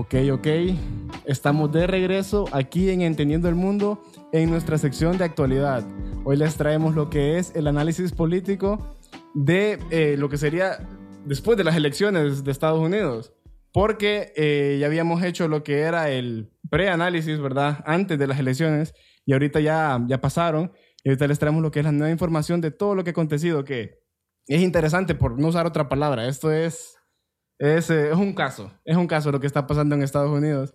Ok, ok. Estamos de regreso aquí en Entendiendo el Mundo en nuestra sección de actualidad. Hoy les traemos lo que es el análisis político de eh, lo que sería después de las elecciones de Estados Unidos. Porque eh, ya habíamos hecho lo que era el preanálisis, ¿verdad? Antes de las elecciones y ahorita ya, ya pasaron. Y ahorita les traemos lo que es la nueva información de todo lo que ha acontecido, que es interesante por no usar otra palabra. Esto es, es, eh, es un caso, es un caso lo que está pasando en Estados Unidos.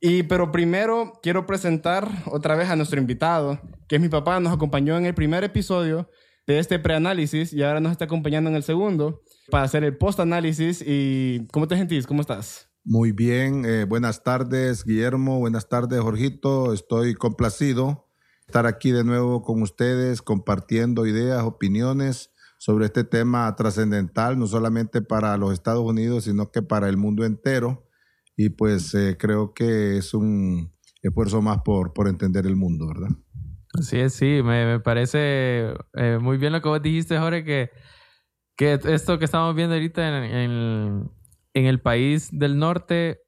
Y, pero primero quiero presentar otra vez a nuestro invitado, que es mi papá, nos acompañó en el primer episodio de este preanálisis y ahora nos está acompañando en el segundo para hacer el post-análisis. ¿Y cómo te sentís? ¿Cómo estás? Muy bien, eh, buenas tardes Guillermo, buenas tardes Jorgito, estoy complacido estar aquí de nuevo con ustedes compartiendo ideas, opiniones sobre este tema trascendental, no solamente para los Estados Unidos, sino que para el mundo entero. Y pues eh, creo que es un esfuerzo más por, por entender el mundo, ¿verdad? Sí, sí, me, me parece eh, muy bien lo que vos dijiste, Jorge, que, que esto que estamos viendo ahorita en, en, en, el país del norte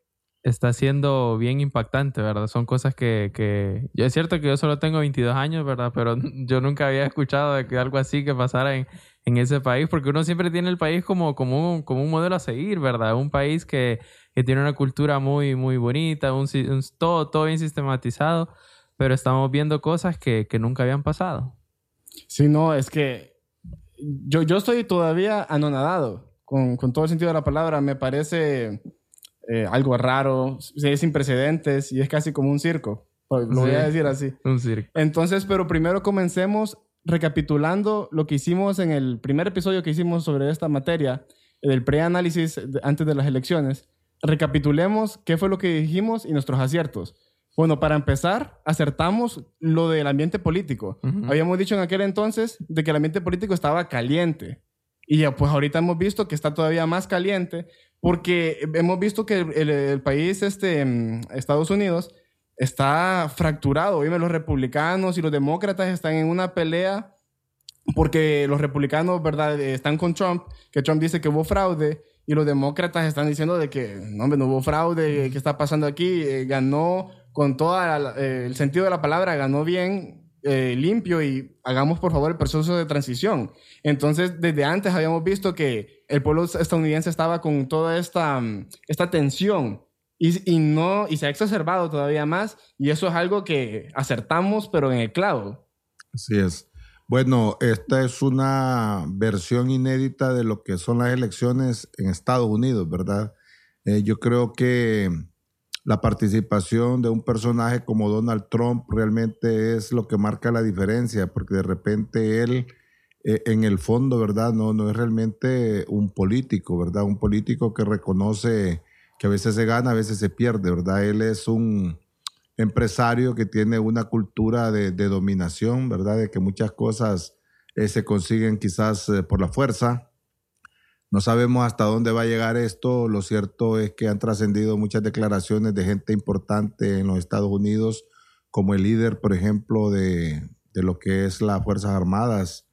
está siendo bien impactante, ¿verdad? Son cosas que, que... Es cierto que yo solo tengo 22 años, ¿verdad? Pero yo nunca había escuchado de que algo así que pasara en, en ese país, porque uno siempre tiene el país como, como, un, como un modelo a seguir, ¿verdad? Un país que, que tiene una cultura muy, muy bonita, un, un, todo, todo bien sistematizado pero estamos viendo cosas que, que nunca habían pasado. Sí, no, es que yo, yo estoy todavía anonadado con, con todo el sentido de la palabra. Me parece eh, algo raro, es sin precedentes y es casi como un circo. Lo sí, voy a decir así. Un circo. Entonces, pero primero comencemos recapitulando lo que hicimos en el primer episodio que hicimos sobre esta materia, el preanálisis antes de las elecciones. Recapitulemos qué fue lo que dijimos y nuestros aciertos. Bueno, para empezar, acertamos lo del ambiente político. Uh -huh. Habíamos dicho en aquel entonces de que el ambiente político estaba caliente. Y ya, pues ahorita hemos visto que está todavía más caliente porque hemos visto que el, el, el país, este, Estados Unidos, está fracturado. Dime, los republicanos y los demócratas están en una pelea porque los republicanos, ¿verdad?, están con Trump, que Trump dice que hubo fraude y los demócratas están diciendo de que no, hombre, no hubo fraude, ¿qué está pasando aquí? Eh, ganó con todo eh, el sentido de la palabra, ganó bien, eh, limpio y hagamos por favor el proceso de transición. Entonces, desde antes habíamos visto que el pueblo estadounidense estaba con toda esta, esta tensión y, no, y se ha exacerbado todavía más y eso es algo que acertamos, pero en el clavo. Así es. Bueno, esta es una versión inédita de lo que son las elecciones en Estados Unidos, ¿verdad? Eh, yo creo que la participación de un personaje como Donald Trump realmente es lo que marca la diferencia, porque de repente él, eh, en el fondo, ¿verdad? No, no es realmente un político, ¿verdad? Un político que reconoce que a veces se gana, a veces se pierde, ¿verdad? Él es un empresario que tiene una cultura de, dominación, ¿verdad? De que muchas cosas eh, se consiguen quizás eh, por la fuerza no sabemos hasta dónde va a llegar esto. Lo cierto es que han trascendido muchas declaraciones de gente importante en los Estados Unidos, como el líder, por ejemplo, de, de lo que es las Fuerzas Armadas.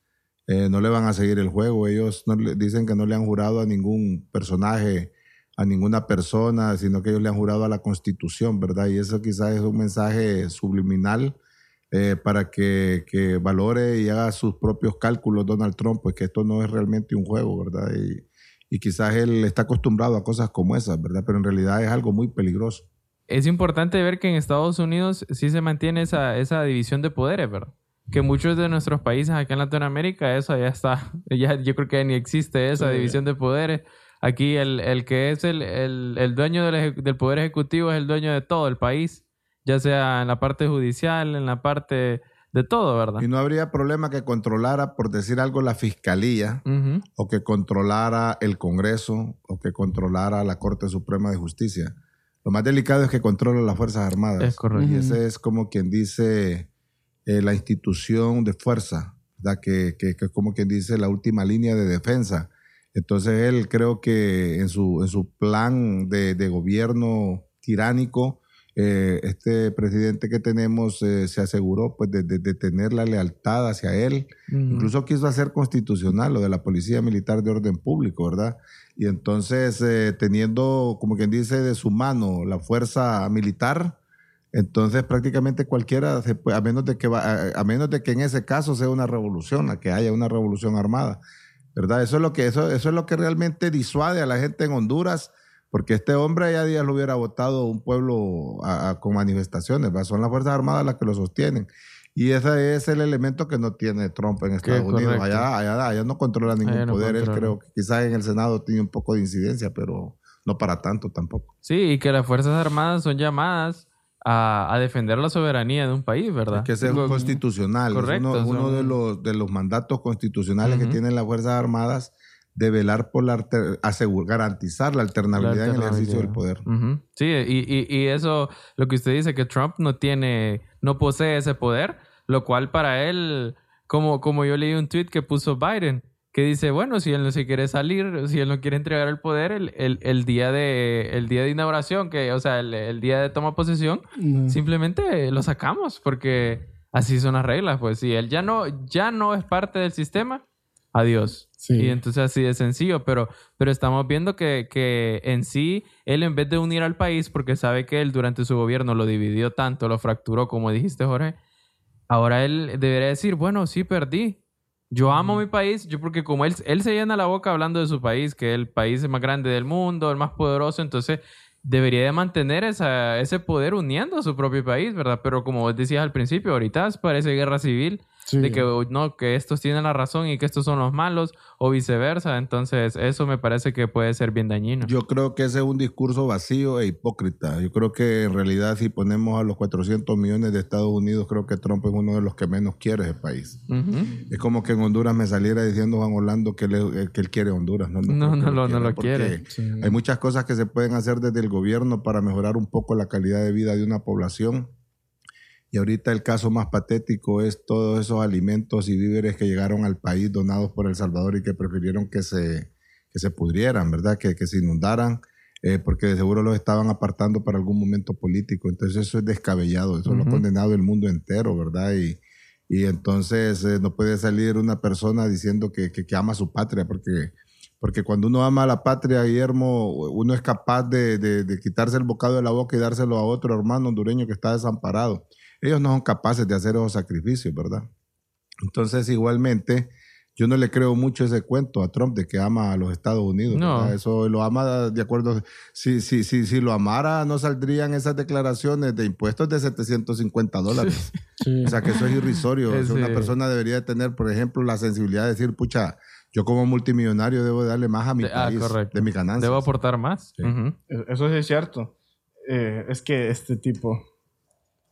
Eh, no le van a seguir el juego. Ellos no le, dicen que no le han jurado a ningún personaje, a ninguna persona, sino que ellos le han jurado a la Constitución, ¿verdad? Y eso quizás es un mensaje subliminal eh, para que, que, valore y haga sus propios cálculos Donald Trump, pues que esto no es realmente un juego, ¿verdad? Y, y quizás él está acostumbrado a cosas como esas, ¿verdad? Pero en realidad es algo muy peligroso. Es importante ver que en Estados Unidos sí se mantiene esa, esa división de poderes, ¿verdad? Que muchos de nuestros países acá en Latinoamérica, eso ya está, ya, yo creo que ni existe esa sí. división de poderes. Aquí el, el que es el, el, el dueño del, del poder ejecutivo es el dueño de todo el país ya sea en la parte judicial, en la parte de todo, ¿verdad? Y no habría problema que controlara, por decir algo, la fiscalía, uh -huh. o que controlara el Congreso, o que controlara la Corte Suprema de Justicia. Lo más delicado es que controla las Fuerzas Armadas. Es correcto. Y ese es como quien dice eh, la institución de fuerza, ¿verdad? Que, que, que, es como quien dice la última línea de defensa. Entonces él creo que en su, en su plan de, de gobierno tiránico, eh, este presidente que tenemos eh, se aseguró pues, de, de, tener la lealtad hacia él. Incluso quiso hacer constitucional lo de la Policía Militar de Orden Público, ¿verdad? Y entonces, eh, teniendo, como quien dice, de su mano la fuerza militar, entonces prácticamente cualquiera, a menos de que, a, menos de que en ese caso sea una revolución, a que haya una revolución armada, ¿verdad? Eso es lo que, eso, eso es lo que realmente disuade a la gente en Honduras porque este hombre ya días lo hubiera votado un pueblo con manifestaciones, son las Fuerzas Armadas las que lo sostienen. Y ese es el elemento que no tiene Trump en Estados Unidos. Allá, allá, allá, no controla ningún poder. Él creo que quizás en el Senado tiene un poco de incidencia, pero no para tanto tampoco. Sí, y que las Fuerzas Armadas son llamadas a, defender la soberanía de un país, ¿verdad? que es constitucional. Correcto, es uno, de, los, de los mandatos constitucionales que tienen las Fuerzas Armadas de velar por la asegurar, garantizar la alternabilidad, en el ejercicio del poder. Sí, y, y, eso, lo que usted dice, que Trump no tiene, no posee ese poder, lo cual para él, como, como yo leí un tweet que puso Biden, que dice, bueno, si él no se quiere salir, si él no quiere entregar el poder, el, el, el día, de, el día de inauguración, que, o sea, el, día de toma posesión, simplemente lo sacamos, porque así son las reglas, pues si él ya no, ya no es parte del sistema, adiós. Y entonces así de sencillo, pero, pero estamos viendo que, que, en sí, él en vez de unir al país, porque sabe que él durante su gobierno lo dividió tanto, lo fracturó, como dijiste Jorge, ahora él debería decir, bueno, sí perdí. Yo amo mi país, yo porque como él, él se llena la boca hablando de su país, que es el país más grande del mundo, el más poderoso, entonces debería de mantener esa, ese poder uniendo a su propio país, ¿verdad? Pero como vos decías al principio, ahorita parece guerra civil de que no, que estos tienen la razón y que estos son los malos o viceversa. Entonces, eso me parece que puede ser bien dañino. Yo creo que ese es un discurso vacío e hipócrita. Yo creo que en realidad si ponemos a los 400 millones de Estados Unidos, creo que Trump es uno de los que menos quiere ese país. Es como que en Honduras me saliera diciendo Juan Orlando que, eh, que él quiere Honduras. No, no, no, lo, no lo quiere. Hay muchas cosas que se pueden hacer desde el gobierno para mejorar un poco la calidad de vida de una población y ahorita el caso más patético es todos esos alimentos y víveres que llegaron al país donados por El Salvador y que prefirieron que se, que se pudrieran, ¿verdad? Que, que se inundaran, eh, porque de seguro los estaban apartando para algún momento político. Entonces eso es descabellado, eso lo ha condenado el mundo entero, ¿verdad? Y, y entonces eh, no puede salir una persona diciendo que, que, ama a su patria, porque, porque cuando uno ama a la patria, Guillermo, uno es capaz de, de, de quitarse el bocado de la boca y dárselo a otro hermano hondureño que está desamparado ellos no son capaces de hacer esos sacrificios, ¿verdad? Entonces, igualmente, yo no le creo mucho ese cuento a Trump de que ama a los Estados Unidos. No. Eso lo ama de acuerdo. Si, si, si, si lo amara, no saldrían esas declaraciones de impuestos de 750 dólares. O sea, que eso es irrisorio. una persona debería tener, por ejemplo, la sensibilidad de decir, pucha, yo como multimillonario debo darle más a mi ah, país de mi ganancia. Debo aportar más. Eso es cierto. Eh, es que este tipo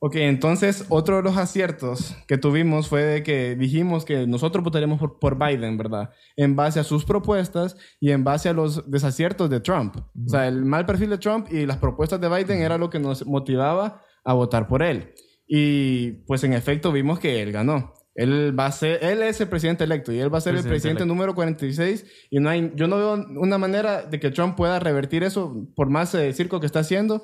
Ok, entonces otro de los aciertos que tuvimos fue de que dijimos que nosotros votaríamos por, Biden, ¿verdad? En base a sus propuestas y en base a los desaciertos de Trump. O sea, el mal perfil de Trump y las propuestas de Biden era lo que nos motivaba a votar por él. Y pues en efecto vimos que él ganó. Él va a ser, él es el presidente electo y él va a ser el presidente número 46 y no hay, yo no veo una manera de que Trump pueda revertir eso por más eh, circo que está haciendo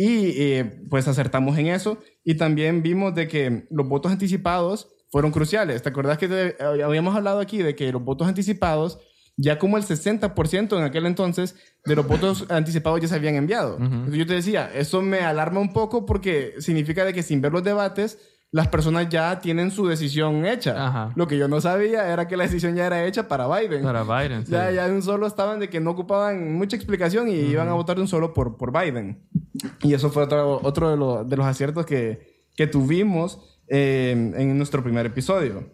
y eh, pues acertamos en eso. Y también vimos de que los votos anticipados fueron cruciales. ¿Te acuerdas que eh, habíamos hablado aquí de que los votos anticipados, ya como el 60% en aquel entonces de los votos anticipados ya se habían enviado? yo te decía, eso me alarma un poco porque significa de que sin ver los debates, las personas ya tienen su decisión hecha. Lo que yo no sabía era que la decisión ya era hecha para Biden. Para Biden, sí. Ya, ya de un solo estaban de que no ocupaban mucha explicación y iban a votar de un solo por, por Biden. Y eso fue otro, otro de, de los aciertos que, que tuvimos eh, en nuestro primer episodio.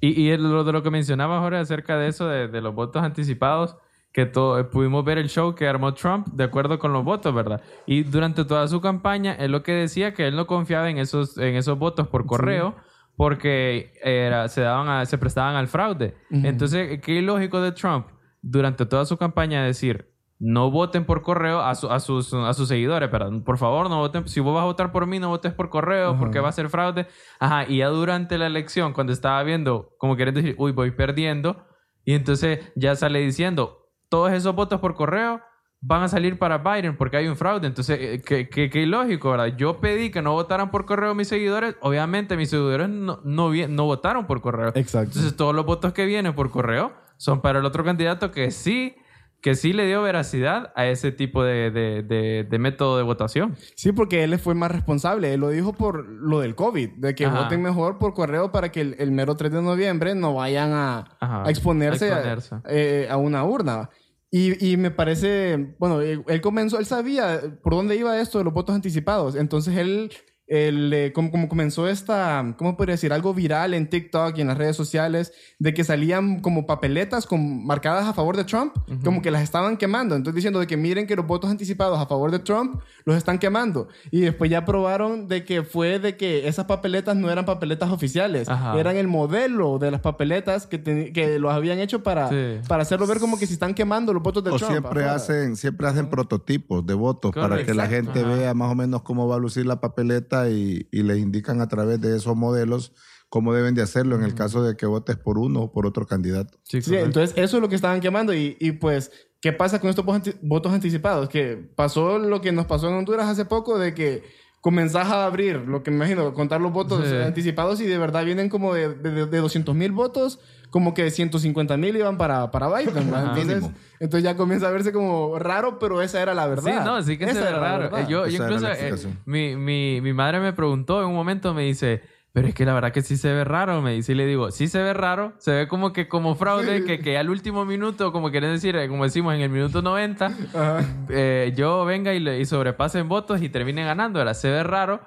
Y, y lo de lo que mencionaba Jorge acerca de eso, de, de los votos anticipados, que todo, eh, pudimos ver el show que armó Trump de acuerdo con los votos, ¿verdad? Y durante toda su campaña, él lo que decía que él no confiaba en esos, en esos votos por correo. Porque era, se, daban se prestaban al fraude. Entonces, qué ilógico de Trump durante toda su campaña decir, no voten por correo a, a, sus, a sus seguidores, perdón. Por favor, no voten. Si vos vas a votar por mí, no votes por correo porque va a ser fraude. Ajá, y ya durante la elección, cuando estaba viendo, como quieren decir, uy, voy perdiendo, y entonces ya sale diciendo, todos esos votos por correo van a salir para Biden porque hay un fraude. Entonces, eh, qué, qué, qué ilógico, ¿verdad? Yo pedí que no votaran por correo mis seguidores. Obviamente, mis seguidores no, no, no votaron por correo. Exacto. Entonces, todos los votos que vienen por correo son para el otro candidato que sí, que sí le dio veracidad a ese tipo de, de, de- de método de votación. Sí, porque él fue más responsable. Él lo dijo por lo del COVID, de que Ajá. voten mejor por correo para que el, el mero 3 de noviembre no vayan a, a exponerse, A eh, a una urna. Y, y me parece, bueno, él, comenzó, él sabía por dónde iba esto de los votos anticipados. Entonces él, él, eh, como, como comenzó esta, ¿cómo podría decir? Algo viral en TikTok y en las redes sociales, de que salían como papeletas con, marcadas a favor de Trump, como que las estaban quemando. Entonces diciendo de que miren que los votos anticipados a favor de Trump los están quemando. Y después ya probaron de que fue de que esas papeletas no eran papeletas oficiales, Ajá. eran el modelo de las papeletas que, te- que los habían hecho para, Sí. para hacerlo ver como que si están quemando los votos de O Trump. siempre afuera. hacen, siempre hacen prototipos de votos para que la gente Ajá. vea más o menos cómo va a lucir la papeleta y, y les indican a través de esos modelos cómo deben de hacerlo en el caso de que votes por uno o por otro candidato. Sí, Sí, entonces eso es lo que estaban quemando y, y, pues, ¿qué pasa con estos votos anticipados? Que pasó lo que nos pasó en Honduras hace poco de que comenzás a abrir, lo que me imagino, contar los votos Sí. anticipados y de verdad vienen como de, de, de 200 mil votos, como que 150 mil iban para, para Biden. Ajá. Entonces, entonces ya comienza a verse como raro, pero esa era la verdad. Sí, no, sí que se Esa ve era la raro. verdad. Eh, Yo, yo era incluso, eh, mi, mi, mi madre me preguntó en un momento, me dice, pero es que la verdad que sí se ve raro, me dice, y le digo, sí se ve raro, se ve como que como fraude, Sí. que, que al último minuto, como quieren decir, eh, como decimos en el minuto 90, Ajá. eh, yo venga y, le, y sobrepasen votos y termine ganando, ¿verdad? Se ve raro,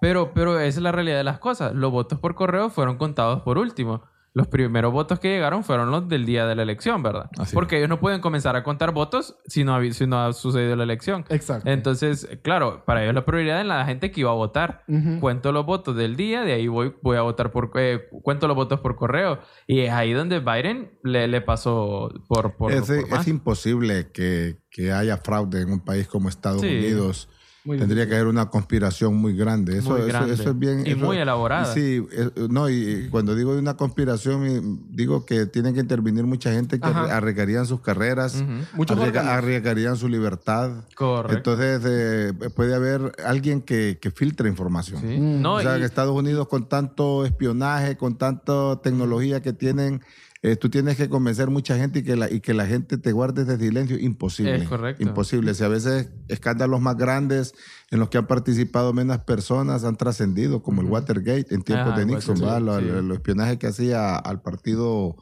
pero, pero esa es la realidad de las cosas. Los votos por correo fueron contados por último. Los primeros votos que llegaron fueron los del día de la elección, ¿verdad? Así Porque ellos no pueden comenzar a contar votos si no, ha- si no ha sucedido la elección. Exacto. Entonces, claro, para ellos la prioridad es la gente que iba a votar. Cuento los votos del día, de ahí voy, voy a votar por... eh, cuento los votos por correo. Y es ahí donde Biden le, le pasó por... por, es, por más. es imposible que, que haya fraude en un país como Estados Sí. Unidos. Muy Tendría que haber una conspiración muy grande. Eso, Muy eso- grande. eso es bien. Y eso- muy elaborada. Sí, eh, no, y, y cuando digo de una conspiración, digo que tienen que intervenir mucha gente que Ajá. arriesgarían sus carreras, Ujú. Muchos arriesga- arriesgarían su libertad. Correcto. Entonces, eh, puede haber alguien que, que filtre información. Sí. Mm. No, o sea, y- en Estados Unidos con tanto espionaje, con tanta tecnología que tienen, eh, tú tienes que convencer mucha gente y que la, y que la gente te guarde de silencio. Imposible. Es correcto. Imposible. Si a veces escándalos más grandes en los que han participado menos personas han trascendido, como el. Watergate en tiempos de Nixon, Watergate, ¿verdad? Sí. el, espionaje que hacía al partido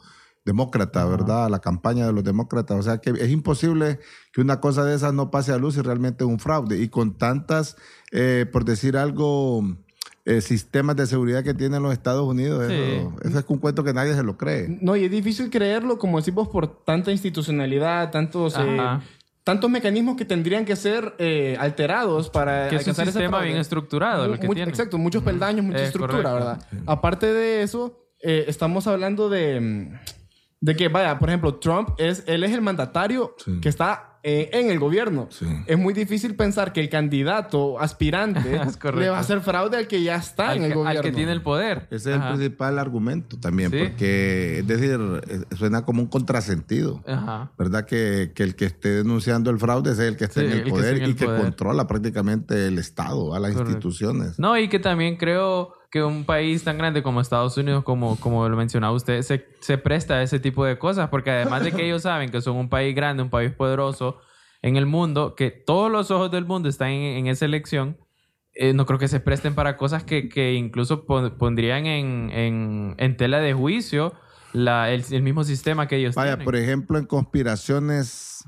demócrata. ¿verdad? A la campaña de los demócratas. O sea que es imposible que una cosa de esas no pase a luz y realmente es un fraude. Y con tantas, eh, por decir algo, eh, sistemas de seguridad que tienen los Estados Unidos, Sí. eso, eso es un cuento que nadie se lo cree. No, y es difícil creerlo, como decimos, por tanta institucionalidad, tantos, eh, tantos mecanismos que tendrían que ser eh, alterados para que es un alcanzar ese sistema bien estructurado que tiene. Exacto, muchos peldaños, mucha Es estructura, correcto. ¿verdad? Aparte de eso, eh, estamos hablando de, de que, vaya, por ejemplo, Trump es, él es el mandatario Sí. que está eh, en el gobierno. Sí. Es muy difícil pensar que el candidato aspirante le va a hacer fraude al que ya está al, en el que, gobierno. al que tiene el poder. Ese es Ajá. el principal argumento también, Sí. porque, es decir, suena como un contrasentido. Ajá. ¿Verdad? Que, que el que esté denunciando el fraude es el que está Sí, en el poder y que controla prácticamente el Estado, a las Correcto. instituciones. No, y que también creo que un país tan grande como Estados Unidos, como, como lo mencionaba usted, se, se presta a ese tipo de cosas, porque además de que ellos saben que son un país grande, un país poderoso en el mundo, que todos los ojos del mundo están en, en esa elección, eh, no creo que se presten para cosas que, que incluso pon- pondrían en, en, en tela de juicio la, el, el mismo sistema que ellos Vaya, tienen. por ejemplo, en conspiraciones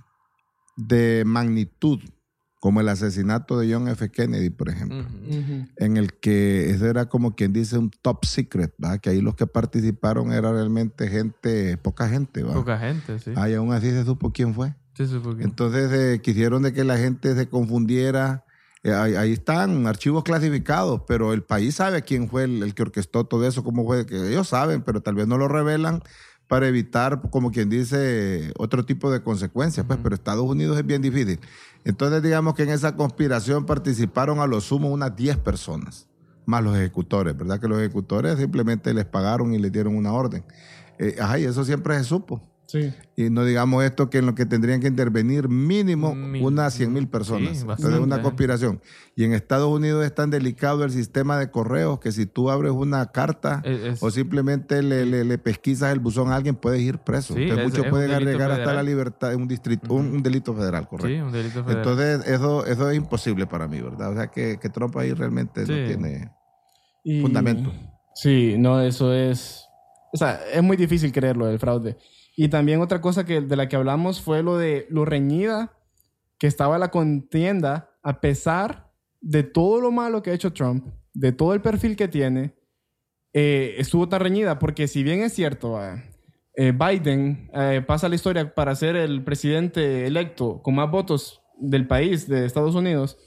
de magnitud, como el asesinato de John F. Kennedy, por ejemplo, en el que eso era como quien dice un top secret, ¿verdad? que ahí los que participaron era realmente gente, poca gente. ¿verdad? Poca gente, sí. Ah, y aún así se supo quién fue. Sí, Entonces eh, quisieron de que la gente se confundiera. Eh, ahí, ahí están archivos clasificados, pero el país sabe quién fue el, el que orquestó todo eso, cómo fue, que ellos saben, pero tal vez no lo revelan para evitar, como quien dice, otro tipo de consecuencias. Pues, pero Estados Unidos es bien difícil. Entonces, digamos que en esa conspiración participaron a lo sumo unas 10 personas, más los ejecutores, ¿verdad? Que los ejecutores simplemente les pagaron y les dieron una orden. Eh, ajá, y eso siempre se supo. Sí. Y no digamos esto que en lo que tendrían que intervenir mínimo unas 100 mil personas. sí, Entonces es una conspiración. Y en Estados Unidos es tan delicado el sistema de correos que si tú abres una carta Es- es- o simplemente le, le- le pesquisas el buzón a alguien, puedes ir preso. Sí, Entonces es- muchos pueden agregar hasta la libertad, un, distrito, un, un delito federal, correcto. Sí, un delito federal. Entonces eso, eso es imposible para mí, ¿verdad? O sea que, que Trump ahí realmente no tiene... Y- Fundamento. Sí, no, eso es. O sea, es muy difícil creerlo del fraude. Y también otra cosa que, de la que hablamos fue lo de lo reñida que estaba la contienda, a pesar de todo lo malo que ha hecho Trump, de todo el perfil que tiene, eh, estuvo tan reñida, porque si bien es cierto, ah, eh, Biden eh, pasa la historia para ser el presidente electo con más votos del país, de Estados Unidos,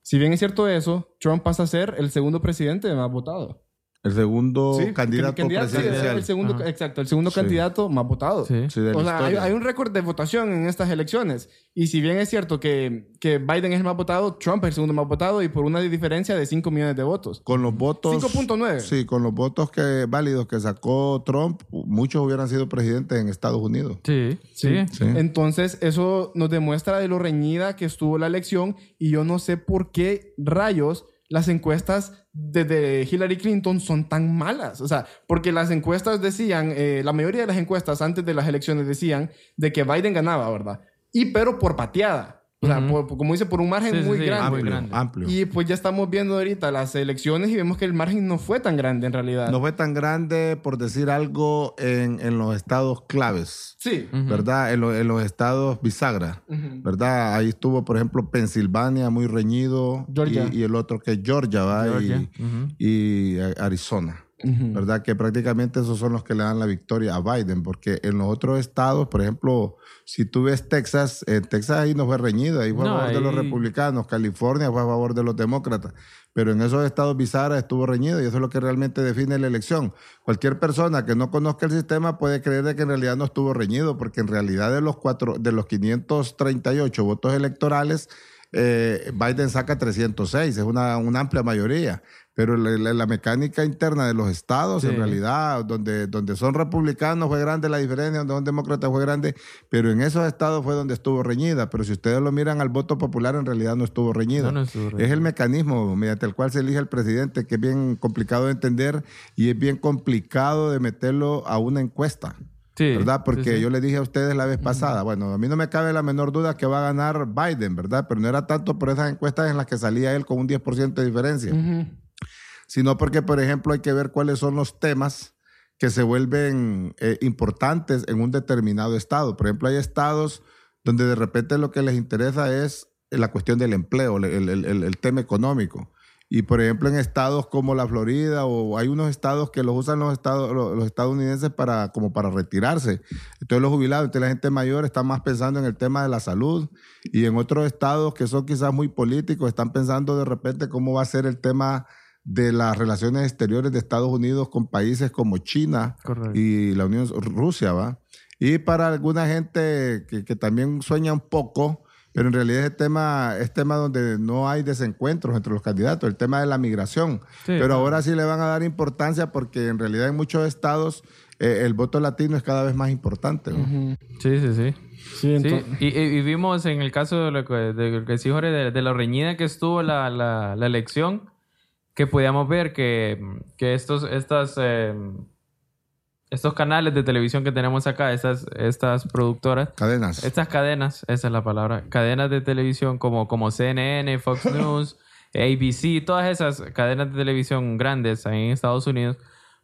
si bien es cierto eso, Trump pasa a ser el segundo presidente más votado. El segundo Sí, candidato, candidato, sí, presidencial. el segundo, Ajá. exacto, el segundo Sí. candidato más votado. Sí. Sí, de la O sea, hay, un récord de votación en estas elecciones. Y si bien es cierto que, que Biden es el más votado, Trump es el segundo más votado y por una diferencia de 5 millones de votos. Con los votos... 5.9. Sí, con los votos que, válidos que sacó Trump, muchos hubieran sido presidentes en Estados Unidos. Sí, sí. Sí. Entonces, eso nos demuestra de lo reñida que estuvo la elección y yo no sé por qué rayos las encuestas de, Hillary Clinton son tan malas. O sea, porque las encuestas decían, eh, la mayoría de las encuestas antes de las elecciones decían de que Biden ganaba, ¿verdad? Y pero por pateada. O sea, por- como dice, por un margen Sí, muy sí, grande. muy Amplio, grande. amplio. Y pues ya estamos viendo ahorita las elecciones y vemos que el margen no fue tan grande en realidad. No fue tan grande, por decir algo, en, en los estados claves, Sí. ¿verdad? En, lo- en los estados bisagra. ¿verdad? Ahí estuvo, por ejemplo, Pensilvania, muy reñido. Georgia. Y, y el otro que es Georgia, ¿va? Georgia. Y, eh, ¿verdad? Que prácticamente esos son los que le dan la victoria a Biden, porque en los otros estados, por ejemplo, si tú ves Texas, en Texas ahí no fue reñido, ahí fue No, a favor de los republicanos, California fue a favor de los demócratas, pero en esos estados bisagra estuvo reñido y eso es lo que realmente define la elección. Cualquier persona que no conozca el sistema puede creer de que en realidad no estuvo reñido, porque en realidad de los, cuatro, de los 538 votos electorales, eh, Biden saca 306, es una, una amplia mayoría. Pero la, la- la mecánica interna de los estados, Sí. en realidad, donde, donde son republicanos fue grande la diferencia, donde son demócratas fue grande, pero en esos estados fue donde estuvo reñida. Pero si ustedes lo miran al voto popular, en realidad no estuvo reñida. No, no estuvo reñido. Es el mecanismo mediante el cual se elige el presidente, que es bien complicado de entender y es bien complicado de meterlo a una encuesta. Sí, ¿verdad? Porque sí, sí. yo le dije a ustedes la vez pasada, bueno, a mí no me cabe la menor duda que va a ganar Biden, ¿verdad? Pero no era tanto por esas encuestas en las que salía él con un 10% de diferencia, Ujú. Sino porque, por ejemplo, hay que ver cuáles son los temas que se vuelven eh, importantes en un determinado estado. Por ejemplo, hay estados donde de repente lo que les interesa es la cuestión del empleo, el, el- el- tema económico. Y por ejemplo, en estados como la Florida, o hay unos estados que los usan los, estados, los, los estadounidenses para, como para retirarse. Entonces los jubilados, entonces la gente mayor está más pensando en el tema de la salud. Y en otros estados que son quizás muy políticos, están pensando de repente cómo va a ser el tema de las relaciones exteriores de Estados Unidos con países como China Correcto. y la Unión Rusia, ¿va? Y para alguna gente que, que también sueña un poco, pero en realidad es tema, es tema donde no hay desencuentros entre los candidatos, el tema de la migración. Sí, pero claro. ahora sí le van a dar importancia porque en realidad en muchos estados eh, el voto latino es cada vez más importante. Sí, sí, sí. Sí, Sí, entonces. y, y- y vimos en el caso de lo que, de de, de lo reñida que estuvo la, la, la elección, que podíamos ver que, que estos, estas, eh, estos canales de televisión que tenemos acá, estas, estas productoras, Cadenas. estas cadenas, esa es la palabra, cadenas de televisión como, como CNN, Fox News, ABC, todas esas cadenas de televisión grandes ahí en Estados Unidos,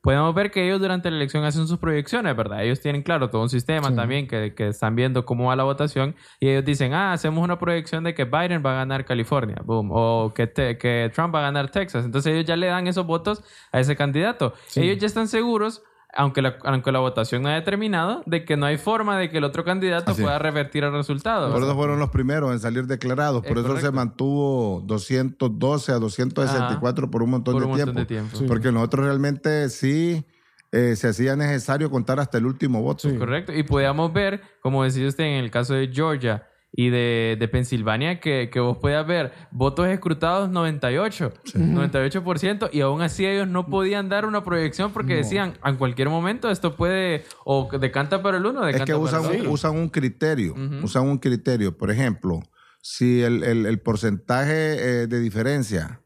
podemos ver que ellos durante la elección hacen sus proyecciones, ¿verdad? Ellos tienen, claro, todo un sistema Sí. también que, que están viendo cómo va la votación y ellos dicen, ah, hacemos una proyección de que Biden va a ganar California, boom, o que, te- que Trump va a ganar Texas. Entonces ellos ya le dan esos votos a ese candidato. Sí. Ellos ya están seguros. Aunque la, aunque la votación no haya terminado, de que no hay forma de que el otro candidato Así. pueda revertir el resultado. Por eso fueron los primeros en salir declarados. Por Es eso se mantuvo 212 a 264 por un montón, Por de, un montón tiempo. de tiempo. Sí. Porque nosotros realmente sí eh, se hacía necesario contar hasta el último voto. Sí. Correcto. Y podíamos ver, como decía usted en el caso de Georgia y de, de Pensilvania que, que vos podías ver votos escrutados 98, 98% y aún así ellos no podían dar una proyección porque decían en cualquier momento esto puede o decanta para el uno, decanta Es que para usan, el un- otro. usan un criterio, Ujú. usan un criterio. Por ejemplo, si el, el- el porcentaje eh, de diferencia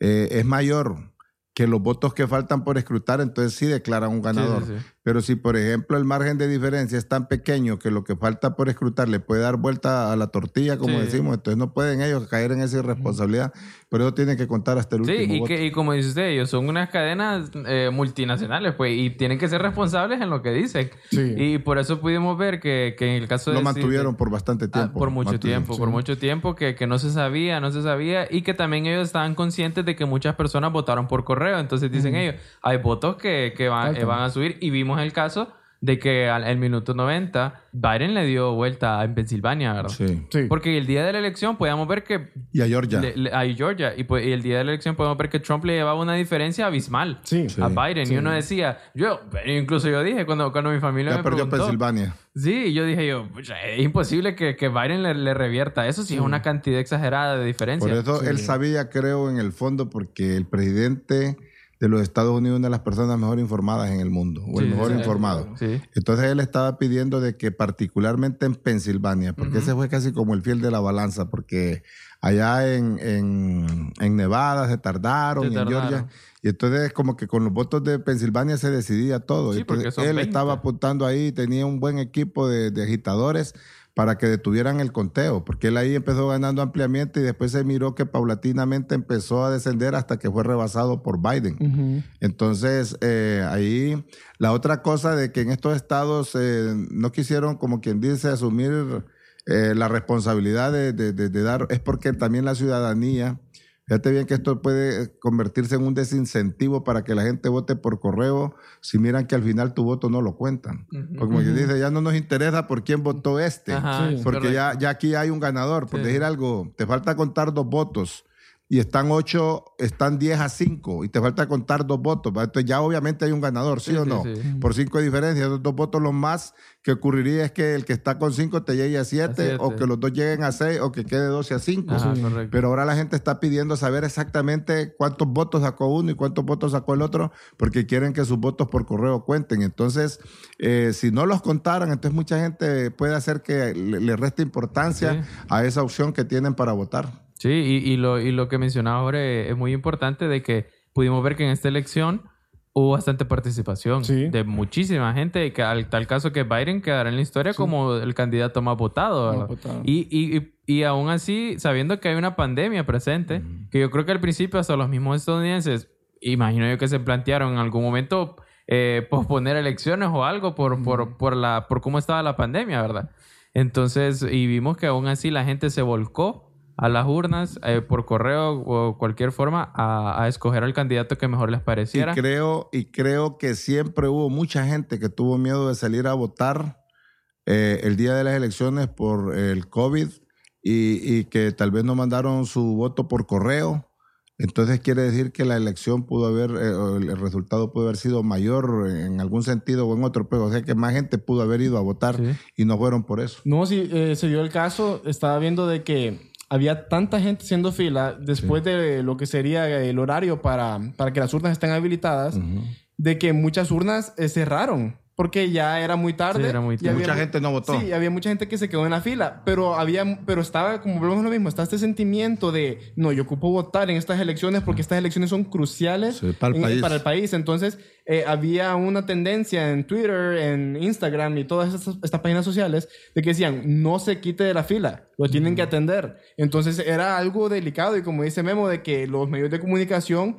eh, es mayor que los votos que faltan por escrutar, entonces sí declaran un ganador. Sí, sí, sí. Pero si, por ejemplo, el margen de diferencia es tan pequeño que lo que falta por escrutar le puede dar vuelta a la tortilla, como Sí. decimos, entonces no pueden ellos caer en esa irresponsabilidad. Por eso tienen que contar hasta el Sí, último y, voto. que, y como dice usted, ellos son unas cadenas eh, multinacionales, pues, y tienen que ser responsables en lo que dicen. Sí. Y por eso pudimos ver que, que en el caso de... Lo sí, mantuvieron por bastante Ah, tiempo. por mucho tiempo, sí. por mucho tiempo que, que no se sabía, no se sabía y que también ellos estaban conscientes de que muchas personas votaron por correo. Entonces dicen ellos, hay votos que, que van, eh, van a subir y vimos el caso de que al el minuto 90 Biden le dio vuelta en Pensilvania, ¿verdad? Sí. Sí. Porque el día de la elección podíamos ver que Y a Georgia. le- le- a Georgia y, pues, y el día de la elección podemos ver que Trump le llevaba una diferencia abismal Sí. Sí. a Biden y uno decía, yo incluso yo dije cuando, cuando mi familia ya me perdió preguntó, Pensilvania. Sí, yo dije yo, "Pucha, es imposible que, que Biden le, le revierta. Eso sí, es una cantidad exagerada de diferencia. Por eso él sabía, creo, en el fondo, porque el presidente de los Estados Unidos una de las personas mejor informadas en el mundo, o el mejor sí, informado. Sí. Entonces él estaba pidiendo de que particularmente en Pensilvania, porque ese fue casi como el fiel de la balanza, porque allá en, en, en Nevada se tardaron, Se en. Georgia, y entonces como que con los votos de Pensilvania se decidía todo. Entonces él 20. estaba apuntando ahí, tenía un buen equipo de, de agitadores para que detuvieran el conteo, porque él ahí empezó ganando ampliamente y después se miró que paulatinamente empezó a descender hasta que fue rebasado por Biden. Entonces, eh, ahí la otra cosa de que en estos estados eh, no quisieron, como quien dice, asumir eh, la responsabilidad de, de- de- de dar, es porque también la ciudadanía, fíjate bien que esto puede convertirse en un desincentivo para que la gente vote por correo si miran que al final tu voto no lo cuentan. Porque como quien dice, ya no nos interesa por quién votó este. Ajá, Sí. es Porque ya, ya aquí hay un ganador. Por Sí. decir algo, te falta contar dos votos y están ocho, están 10 a 5 y te falta contar dos votos. ¿va? Entonces ya obviamente hay un ganador, ¿sí, Sí, o no? sí. Por cinco diferencias, esos dos votos lo más que ocurriría es que el que está con cinco te llegue a siete, siete. o que los dos lleguen a seis o que quede 12 a 5. Ajá, correcto. Pero ahora la gente está pidiendo saber exactamente cuántos votos sacó uno y cuántos votos sacó el otro, porque quieren que sus votos por correo cuenten. Entonces, eh, si no los contaran, entonces mucha gente puede hacer que le, le reste importancia a esa opción que tienen para votar. Sí, y, y lo, y lo que mencionaba Jorge es muy importante de que pudimos ver que en esta elección hubo bastante participación Sí. de muchísima gente y que al tal caso que Biden quedará en la historia como el candidato más votado. Más votado. Y, y, y, aún así, sabiendo que hay una pandemia presente, que yo creo que al principio hasta los mismos estadounidenses, imagino yo que se plantearon en algún momento eh, posponer elecciones o algo por, por, por, la, por cómo estaba la pandemia, ¿verdad? Entonces, y vimos que aún así la gente se volcó a las urnas eh, por correo o cualquier forma a, a escoger al candidato que mejor les Y pareciera. creo, y creo que siempre hubo mucha gente que tuvo miedo de salir a votar eh, el día de las elecciones por el COVID y, y que tal vez no mandaron su voto por correo. Entonces quiere decir que la elección pudo haber, eh, el resultado pudo haber sido mayor en algún sentido o en otro, pero o sea que más gente pudo haber ido a votar Sí. y no fueron por eso. No, sí, eh, se dio el caso, estaba viendo de que había tanta gente haciendo fila después de lo que sería el horario para, para que las urnas estén habilitadas, de que muchas urnas eh, cerraron. Porque ya era muy tarde. Sí, era muy y tarde. había Mucha mu- gente no votó. Sí, había mucha gente que se quedó en la fila. Pero había, pero estaba, como volvemos lo mismo, está este sentimiento de, no, yo ocupo votar en estas elecciones porque estas elecciones son cruciales Sí, para el en- país. para el país. Entonces, eh, había una tendencia en Twitter, en Instagram y todas estas, estas páginas sociales de que decían, no se quite de la fila, lo tienen que atender. Entonces, era algo delicado y como dice Memo, de que los medios de comunicación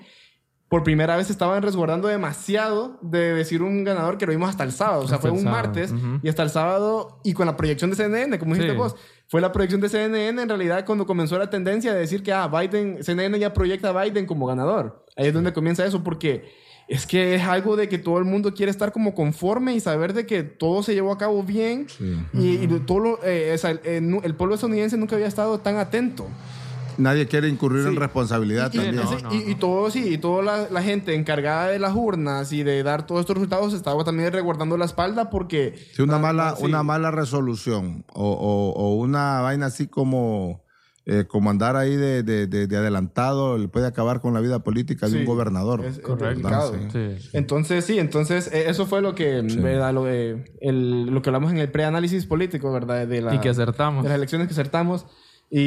por primera vez estaban resguardando demasiado de decir un ganador que lo vimos hasta el sábado. O sea, Hasta fue un sábado, martes y hasta el sábado y con la proyección de CNN, como dijiste Sí. vos. Fue la proyección de CNN en realidad cuando comenzó la tendencia de decir que ah, Biden, CNN ya proyecta a Biden como ganador. Ahí es donde comienza eso porque es que es algo de que todo el mundo quiere estar como conforme y saber de que todo se llevó a cabo bien Sí. y, y todo lo- eh, o sea, el, el- el pueblo estadounidense nunca había estado tan atento. Nadie quiere incurrir en Sí. responsabilidad Y, y- también. no, y- todo, sí, y toda la, la gente encargada de las urnas y de dar todos estos resultados estaba también reguardando la espalda porque... Sí, una Ah, mala, sí. una mala resolución o, o- o una vaina así como, eh, como andar ahí de, de- de- de adelantado le puede acabar con la vida política de Sí, un gobernador. es- Correcto. delicado. Sí. Sí. Entonces, sí, entonces eh, eso fue lo que, ¿verdad? Lo, de- el- lo que hablamos en el preanálisis político, ¿verdad? De la, Y que acertamos. De las elecciones que acertamos. Y,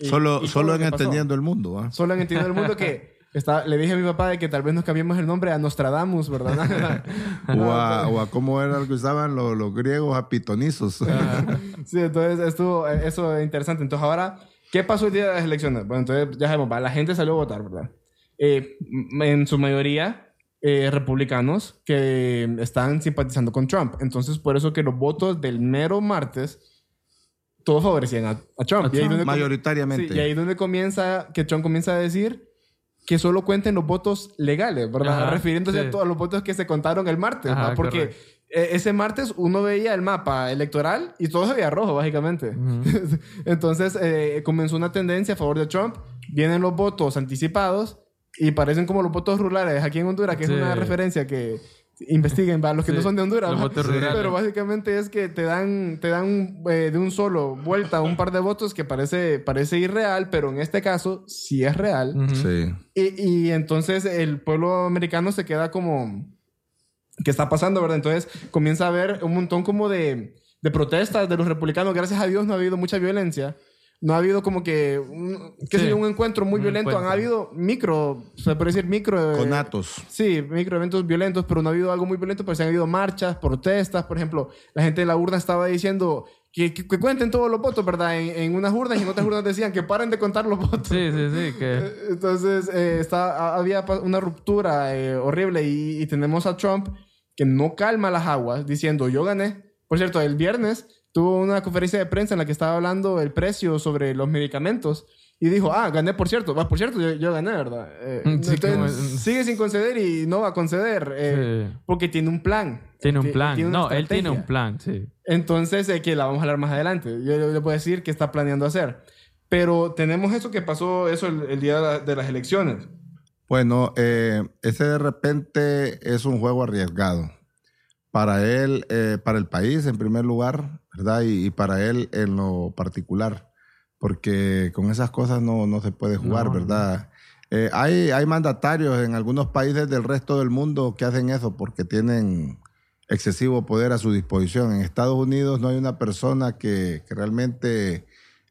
y- Solo, y solo lo en pasó. entendiendo el mundo. ¿ah? Solo en Entendiendo el Mundo que está, le dije a mi papá de que tal vez nos cambiemos el nombre a Nostradamus, ¿verdad? O a, o a cómo era lo que usaban los, los griegos a pitonizos. sí, entonces estuvo eh, eso es interesante. Entonces ahora, ¿qué pasó el día de las elecciones? Bueno, entonces ya sabemos, la gente salió a votar, ¿verdad? Eh, en su mayoría eh, republicanos que están simpatizando con Trump. Entonces, por eso que los votos del mero martes todos favorecían a, a Trump. A Y ahí Trump. donde Mayoritariamente. Sí, y ahí es donde comienza, que Trump comienza a decir que solo cuenten los votos legales, ¿verdad? Ajá, Refiriéndose sí. a todos los votos que se contaron el martes, Ajá. Porque correcto. eh, ese martes uno veía el mapa electoral y todo se veía rojo, básicamente. Entonces eh, comenzó una tendencia a favor de Trump. Vienen los votos anticipados y parecen como los votos rurales aquí en Honduras, que Sí. es una referencia que investiguen, ¿va? los que Sí, no son de Honduras. Pero básicamente es que te dan, te dan eh, de un solo vuelta un par de votos que parece, parece irreal, pero en este caso sí es real. Sí. Y, y entonces el pueblo americano se queda como... ¿Qué está pasando, verdad? Entonces comienza a haber un montón como de, de protestas de los republicanos. Gracias a Dios no ha habido mucha violencia. No ha habido como que un, sé Sí, yo, un encuentro muy un violento. Han encuentro. habido micro, se puede decir micro... eh, Conatos. Sí, micro eventos violentos, pero no ha habido algo muy violento, pero sí han habido marchas, protestas. Por ejemplo, la gente de la urna estaba diciendo que, que- que cuenten todos los votos, ¿verdad? En, en unas urnas y en otras urnas decían que paren de contar los votos. Sí, sí, sí. Que... Eh, Entonces, eh, está, ha- había una ruptura eh, horrible y, y tenemos a Trump que no calma las aguas diciendo yo gané. Por cierto, el viernes tuvo una conferencia de prensa en la que estaba hablando el precio sobre los medicamentos y dijo, ah, gané por cierto, va, por cierto, yo, yo gané, ¿verdad? Eh, Mm, sí, entonces, como- sigue sin conceder y no va a conceder eh, Sí. porque tiene un plan. Tiene un plan. tiene no, él tiene un plan, sí. Entonces, eh, que la vamos a hablar más adelante. Yo, yo le puedo decir qué está planeando hacer. Pero tenemos eso que pasó eso el, el día de, la- de las elecciones. Bueno, eh, ese de repente es un juego arriesgado. Para él, eh, para el país en primer lugar, ¿verdad? Y, y para él en lo particular. Porque con esas cosas no, no se puede jugar, No, ¿verdad? Eh, hay, hay mandatarios en algunos países del resto del mundo que hacen eso porque tienen excesivo poder a su disposición. En Estados Unidos no hay una persona que, que realmente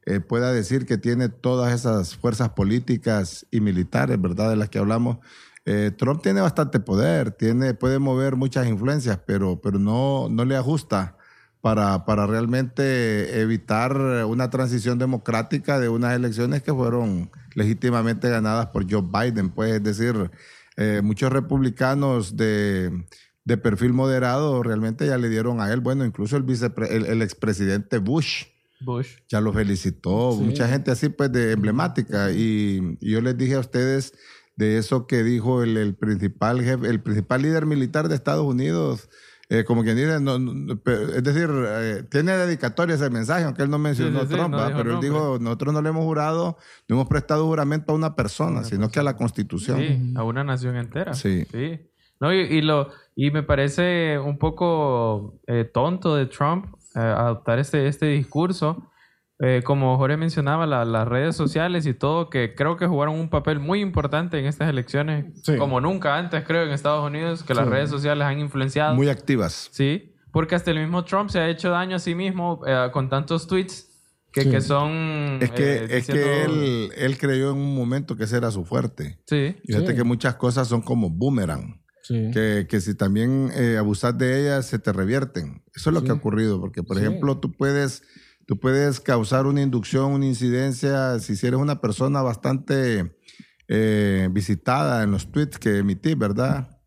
eh, pueda decir que tiene todas esas fuerzas políticas y militares, ¿verdad? De las que hablamos. Eh, Trump tiene bastante poder, tiene, puede mover muchas influencias, pero, pero no, no le ajusta para, para realmente evitar una transición democrática de unas elecciones que fueron legítimamente ganadas por Joe Biden. Pues, es decir, eh, muchos republicanos de, de perfil moderado realmente ya le dieron a él, bueno, incluso el, vicepre- el, el expresidente Bush Bush. ya lo felicitó, Sí. mucha gente así pues de emblemática y, y yo les dije a ustedes de eso que dijo el, el principal jefe, el principal líder militar de Estados Unidos, eh, como quien dice, no- es decir, eh, tiene dedicatoria ese mensaje, aunque él no mencionó Sí, sí, sí, Trump, no pero él nombre. dijo, nosotros no le hemos jurado, no hemos prestado juramento a una persona, sino que a la Constitución. Sí, a una nación entera. Sí. Sí. No, y, y lo, y me parece un poco eh, tonto de Trump adoptar este, este discurso. Eh, como Jorge mencionaba, la- las redes sociales y todo, que creo que jugaron un papel muy importante en estas elecciones, Sí. como nunca antes, creo, en Estados Unidos, que las Sí. redes sociales han influenciado. Muy activas. Sí, porque hasta el mismo Trump se ha hecho daño a sí mismo eh, con tantos tweets que, Sí. que son... Es que, eh, es que él, él creyó en un momento que ese era su fuerte. Sí, Fíjate Sí. que muchas cosas son como boomerang. Sí. que, que si también eh, abusas de ellas se te revierten. Eso es lo Sí. que ha ocurrido, porque por Sí. ejemplo tú puedes, tú puedes causar una inducción, una incidencia, si eres una persona bastante eh, visitada en los tweets que emitís, ¿verdad?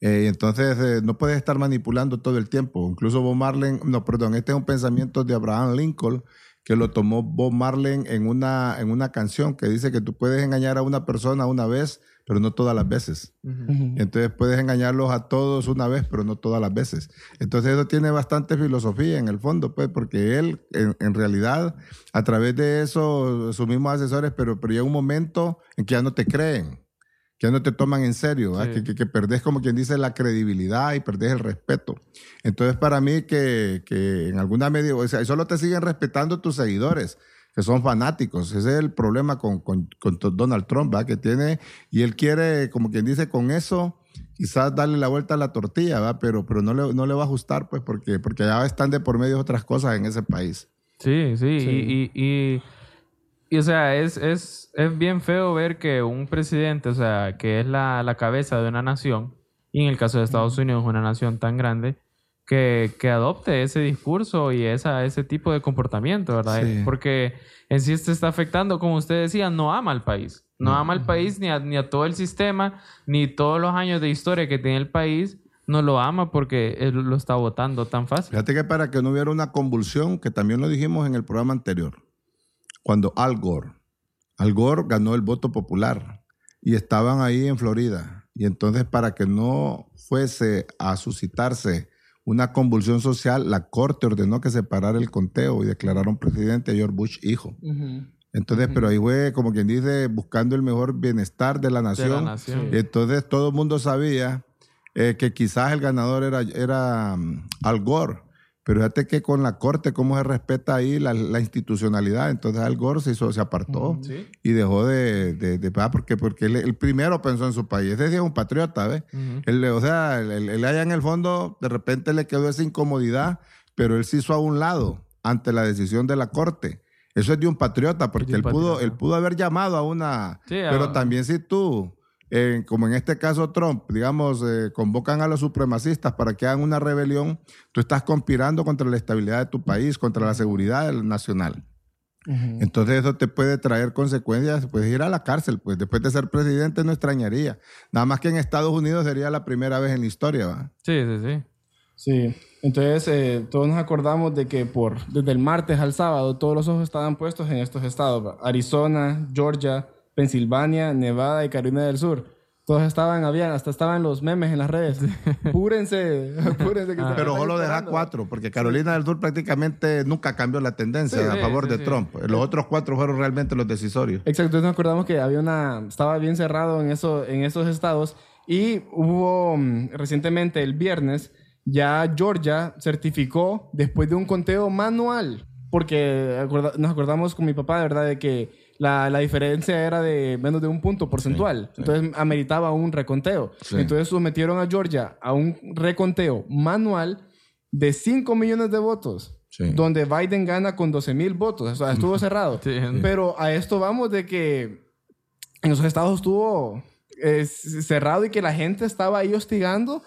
Eh, entonces eh, no puedes estar manipulando todo el tiempo. Incluso Bob Marley, no, perdón, este es un pensamiento de Abraham Lincoln que lo tomó Bob Marley en una, en una canción que dice que tú puedes engañar a una persona una vez, pero no todas las veces. Entonces puedes engañarlos a todos una vez, pero no todas las veces. Entonces eso tiene bastante filosofía en el fondo, pues, porque él, en, en realidad, a través de eso, sus mismos asesores, pero, pero llega un momento en que ya no te creen, que ya no te toman en serio. Sí. que, que, que perdés, como quien dice, la credibilidad y perdés el respeto. Entonces, para mí, que, que en alguna medida, o sea, solo te siguen respetando tus seguidores que son fanáticos. Ese es el problema con, con- con Donald Trump, ¿verdad? Que tiene, y él quiere, como quien dice, con eso, quizás darle la vuelta a la tortilla, ¿verdad? Pero, pero no, le, no le va a ajustar, pues, porque, porque ya están de por medio otras cosas en ese país. Sí, sí, Sí. Y, y, y, y, o sea, es, es, es bien feo ver que un presidente, o sea, que es la, la cabeza de una nación, y en el caso de Estados Unidos, una nación tan grande, que, que adopte ese discurso y esa, ese tipo de comportamiento, ¿verdad? Sí. Porque en sí esto está afectando, como usted decía, no ama al país. No ama al país ni a, ni a todo el sistema, ni todos los años de historia que tiene el país. No lo ama porque él lo está votando tan fácil. Fíjate que para que no hubiera una convulsión, que también lo dijimos en el programa anterior, cuando Al Gore, Al Gore ganó el voto popular y estaban ahí en Florida. Y entonces para que no fuese a suscitarse una convulsión social, la corte ordenó que se parara el conteo y declararon presidente a George Bush hijo. Entonces, pero ahí fue, como quien dice, buscando el mejor bienestar de la De la nación. Y entonces todo el mundo sabía eh, que quizás el ganador era, era mm, Al Gore. Pero fíjate que con la corte, cómo se respeta ahí la, la institucionalidad. Entonces Al Gore se, hizo, se apartó Sí. y dejó de... de, de- ah, porque porque él, él primero pensó en su país. Ese sí es un patriota, ¿ves? Él, o sea, él, él- él allá en el fondo, de repente le quedó esa incomodidad, pero él se hizo a un lado ante la decisión de la corte. Eso es de un patriota, porque un él, pudo, él pudo haber llamado a una... Sí, pero a- también si tú, eh, como en este caso Trump, digamos, eh, convocan a los supremacistas para que hagan una rebelión, tú estás conspirando contra la estabilidad de tu país, contra la seguridad nacional. Ujú. Entonces eso te puede traer consecuencias, puedes ir a la cárcel, pues después de ser presidente no extrañaría. Nada más que en Estados Unidos sería la primera vez en la historia, ¿va? Sí, sí, sí. Sí, entonces eh, todos nos acordamos de que por desde el martes al sábado todos los ojos estaban puestos en estos estados, ¿va? Arizona, Georgia, Pensilvania, Nevada y Carolina del Sur. Todos estaban, habían, hasta estaban los memes en las redes. Apúrense, apúrense. que Ah. Pero solo deja cuatro, porque Carolina del Sur prácticamente nunca cambió la tendencia Sí, a sí, favor sí, de sí. Trump. Los otros cuatro fueron realmente los decisorios. Exacto, entonces nos acordamos que había una, estaba bien cerrado en, eso, en esos estados y hubo mm, recientemente el viernes, ya Georgia certificó después de un conteo manual, porque acorda- nos acordamos con mi papá, de verdad, de que la, la diferencia era de menos de un punto porcentual, entonces ameritaba un reconteo. Sí. Entonces sometieron a Georgia a un reconteo manual de 5 millones de votos. Sí. Donde Biden gana con 12 mil votos. O sea, estuvo cerrado. Sí. Pero a esto vamos de que en esos estados estuvo eh, cerrado y que la gente estaba ahí hostigando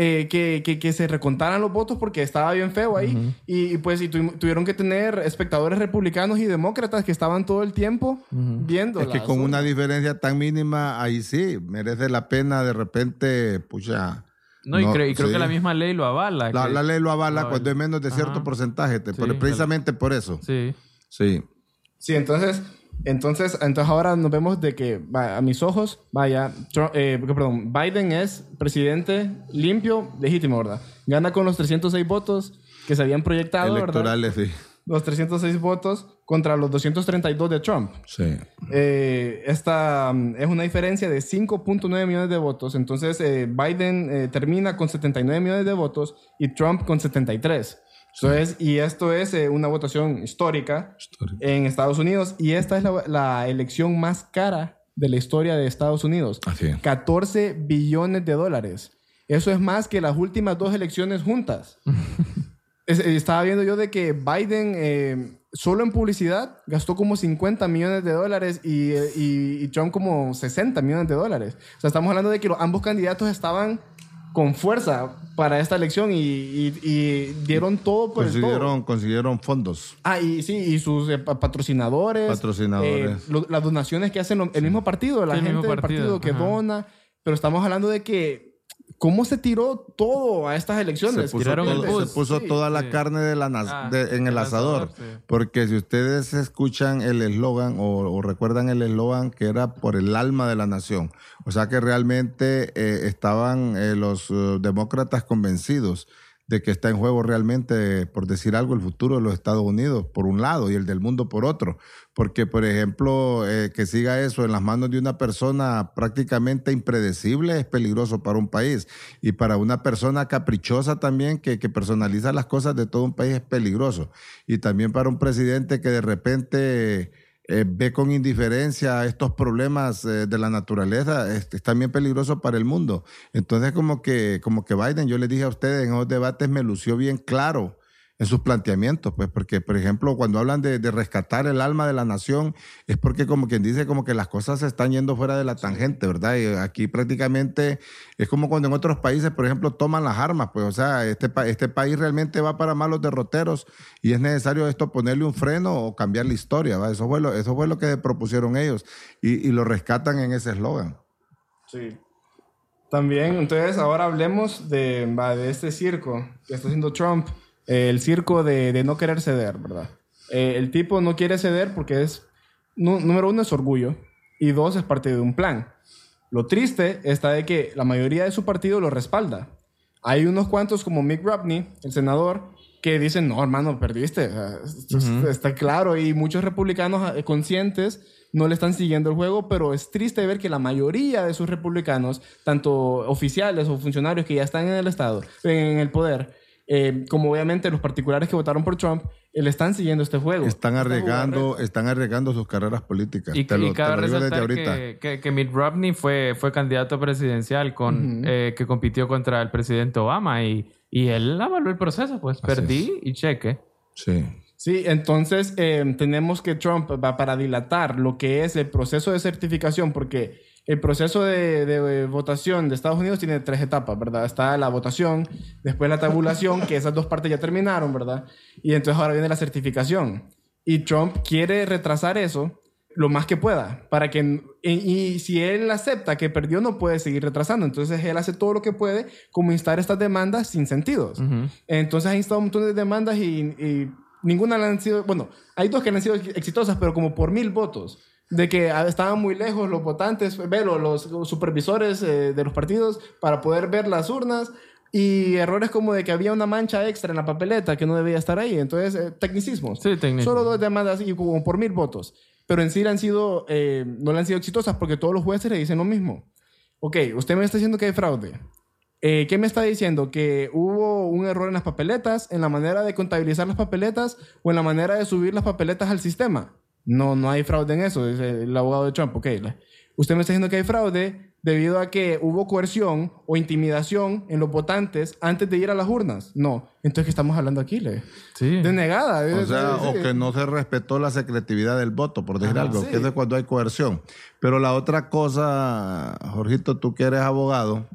eh, que, que, que se recontaran los votos porque estaba bien feo ahí. y, y pues y tu- tuvieron que tener espectadores republicanos y demócratas que estaban todo el tiempo viendo. Es que con una diferencia tan mínima, ahí sí, merece la pena de repente, pucha. No, y, No, creo, y creo sí. que la misma ley lo avala. La, que- la ley lo avala lo cuando es menos de cierto Ajá. porcentaje, te- Sí, pero precisamente por eso. Sí. Sí. Sí, entonces, entonces, entonces ahora nos vemos de que a mis ojos, vaya, Tru- eh, perdón, Biden es presidente limpio, legítimo, ¿verdad? Gana con los 306 votos que se habían proyectado, ¿verdad? Electorales, sí. Los 306 votos contra los 232 de Trump. Sí. Eh, esta mm, es una diferencia de 5.9 millones de votos. Entonces, eh, Biden eh, termina con 79 millones de votos y Trump con 73. Entonces, y esto es eh, una votación histórica en Estados Unidos. Y esta es la, la elección más cara de la historia de Estados Unidos. Así es. 14 billones de dólares. Eso es más que las últimas dos elecciones juntas. Es- eh, estaba viendo yo de que Biden eh, solo en publicidad gastó como 50 millones de dólares y, eh, y- y Trump como 60 millones de dólares. O sea, estamos hablando de que los- ambos candidatos estaban con fuerza para esta elección y, y- y dieron todo por el todo. Consiguieron, consiguieron fondos. Ah, y sí, y sus eh, pa- patrocinadores. Patrocinadores. eh, lo- las donaciones que hacen lo- el mismo partido, la Sí, gente del partido partido, que ajá. dona. Pero estamos hablando de que cómo se tiró todo a estas elecciones. Se puso, todo- se puso Sí, toda la sí. carne de la Ah, de- en el el asador. asador, sí. Porque si ustedes escuchan el eslogan o, o recuerdan el eslogan que era por el alma de la nación, o sea que realmente eh, estaban eh, los eh, demócratas convencidos de que está en juego realmente, por decir algo, el futuro de los Estados Unidos por un lado y el del mundo por otro. Porque, por ejemplo, eh, que siga eso en las manos de una persona prácticamente impredecible es peligroso para un país. Y para una persona caprichosa también, que, que personaliza las cosas de todo un país, es peligroso. Y también para un presidente que de repente eh, ve con indiferencia estos problemas eh, de la naturaleza, es, es también peligroso para el mundo. Entonces, como que, como que Biden, yo les dije a ustedes en esos debates, me lució bien claro en sus planteamientos, pues porque, por ejemplo, cuando hablan de, de rescatar el alma de la nación, es porque como quien dice, como que las cosas se están yendo fuera de la tangente, ¿verdad? Y aquí prácticamente es como cuando en otros países, por ejemplo, toman las armas, pues, o sea, este, este país realmente va para malos derroteros y es necesario esto ponerle un freno o cambiar la historia, ¿va? Eso fue lo, eso fue lo que propusieron ellos y, y lo rescatan en ese eslogan. Sí. También, entonces, ahora hablemos de, de este circo que está haciendo Trump, eh, el circo de, de no querer ceder, ¿verdad? Eh, el tipo no quiere ceder porque es, número uno, es orgullo, y dos, es parte de un plan. Lo triste está de que la mayoría de su partido lo respalda. Hay unos cuantos como Mick Romney, el senador, que dicen, no, hermano, perdiste. O sea, esto Está claro. Y muchos republicanos eh, conscientes no le están siguiendo el juego, pero es triste ver que la mayoría de sus republicanos, tanto oficiales o funcionarios que ya están en el Estado, en el poder, eh, como obviamente los particulares que votaron por Trump, eh, le están siguiendo este juego. Están arriesgando, están arriesgando sus carreras políticas. Y, Te y lo- te cabe lo digo desde resaltar ahorita. que, que, que Mitt Romney fue, fue candidato presidencial con, eh, que compitió contra el presidente Obama y, y él avaló el proceso, pues perdí y cheque. Sí. Sí, entonces eh, tenemos que Trump va para dilatar lo que es el proceso de certificación, porque el proceso de, de votación de Estados Unidos tiene tres etapas, ¿verdad? Está la votación, después la tabulación, que esas dos partes ya terminaron, ¿verdad? Y entonces ahora viene la certificación. Y Trump quiere retrasar eso lo más que pueda, para que, y, y si él acepta que perdió, no puede seguir retrasando. Entonces él hace todo lo que puede como instar estas demandas sin sentidos. Entonces ha instado un montón de demandas y, y ninguna le han sido, bueno, hay dos que han sido exitosas, pero como por mil votos. De que estaban muy lejos los votantes, ve, lo- los, supervisores eh, de los partidos para poder ver las urnas y errores como de que había una mancha extra en la papeleta que no debía estar ahí. Entonces, eh, tecnicismos. Sí, tecnicismo. Solo dos demandas y como por mil votos. Pero en sí han sido, eh, no le han sido exitosas porque todos los jueces le dicen lo mismo. Ok, usted me está diciendo que hay fraude. Eh, ¿Qué me está diciendo? ¿Que hubo un error en las papeletas, en la manera de contabilizar las papeletas o en la manera de subir las papeletas al sistema? No, no hay fraude en eso, dice el abogado de Trump. Ok, usted me está diciendo que hay fraude debido a que hubo coerción o intimidación en los votantes antes de ir a las urnas. No, entonces, ¿qué estamos hablando aquí? Le? Sí. Denegada. O sea, Sí, o que no se respetó la secretividad del voto, por decir Ajá, algo, sí. que eso es cuando hay coerción. Pero la otra cosa, Jorgito, tú que eres abogado,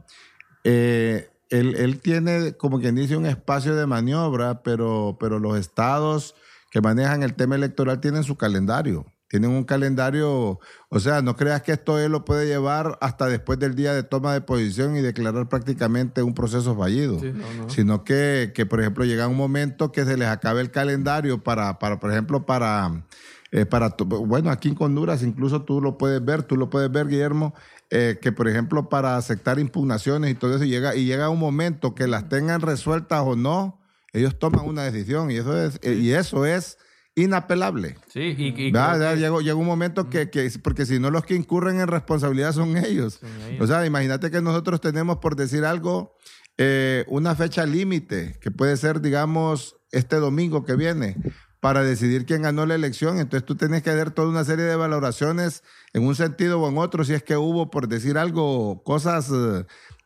eh, él, él tiene, como quien dice, un espacio de maniobra, pero, pero los estados que manejan el tema electoral tienen su calendario. Tienen un calendario, o sea, no creas que esto él lo puede llevar hasta después del día de toma de posición y declarar prácticamente un proceso fallido Sí, no, no. sino que, que, por ejemplo, llega un momento que se les acabe el calendario para, para por ejemplo, para, eh, para, tu- bueno, aquí en Honduras incluso tú lo puedes ver, tú lo puedes ver, Guillermo, eh, que, por ejemplo, para aceptar impugnaciones y todo eso, llega, y llega un momento que las tengan resueltas o no, ellos toman una decisión y eso es, eh, y eso es inapelable. Sí, y, y ¿Verdad? creo Ya que- llegó, llegó un momento que, que- porque si no los que incurren en responsabilidad son ellos. Son ellos. O sea, imagínate que nosotros tenemos, por decir algo, eh, una fecha límite, que puede ser, digamos, este domingo que viene, para decidir quién ganó la elección. Entonces tú tienes que hacer toda una serie de valoraciones en un sentido o en otro, si es que hubo, por decir algo, cosas, eh,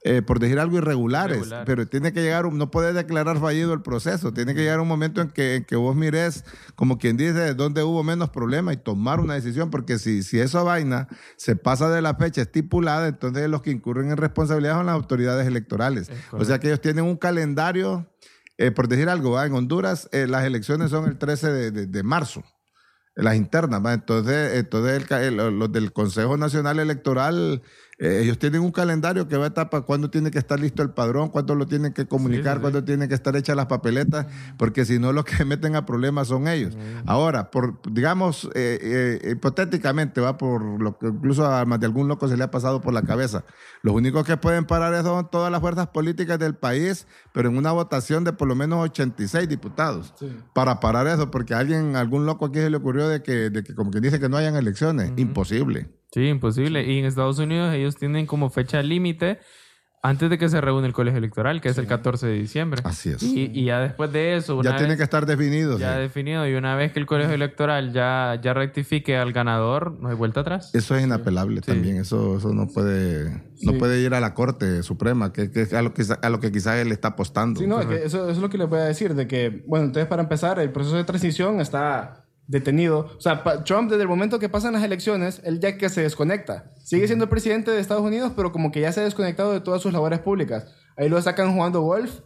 eh, por decir algo, irregulares. Pero tiene que llegar, no puedes declarar fallido el proceso. Tiene que llegar un momento en que, en que vos mires, como quien dice, dónde hubo menos problema y tomar una decisión, porque si, si esa vaina se pasa de la fecha estipulada, entonces los que incurren en responsabilidad son las autoridades electorales. O sea que ellos tienen un calendario, eh, por decir algo, ¿va? en Honduras eh, las elecciones son el 13 de, de- de marzo las internas, ¿va? entonces, entonces el ca- el- los del Consejo Nacional Electoral Eh, ellos tienen un calendario que va a estar para cuándo tiene que estar listo el padrón, cuándo lo tienen que comunicar, sí, sí. cuándo tienen que estar hechas las papeletas, porque si no, los que meten a problemas son ellos. Ahora, por, digamos, eh, eh, hipotéticamente, va por lo que incluso a más de algún loco se le ha pasado por la cabeza. Los únicos que pueden parar eso son todas las fuerzas políticas del país, pero en una votación de por lo menos 86 diputados para parar eso, porque a alguien, algún loco aquí se le ocurrió de que, de que como que dice que no hayan elecciones. Imposible. Sí, imposible. Y en Estados Unidos ellos tienen como fecha límite antes de que se reúne el colegio electoral, que es el 14 de diciembre. Así es. Y, y ya después de eso, una ya tiene que estar definido. ya sí. definido y una vez que el colegio electoral ya, ya rectifique al ganador, no hay vuelta atrás. Eso es inapelable también. Eso, eso no puede, no puede ir a la Corte Suprema, que, que es a lo que, a lo que quizás él está apostando. Sí, no, es que eso, eso es lo que les voy a decir, de que, bueno, entonces para empezar, el proceso de transición está detenido. O sea, Trump desde el momento que pasan las elecciones, él ya que se desconecta. Sigue siendo el presidente de Estados Unidos, pero como que ya se ha desconectado de todas sus labores públicas. Ahí lo sacan jugando golf.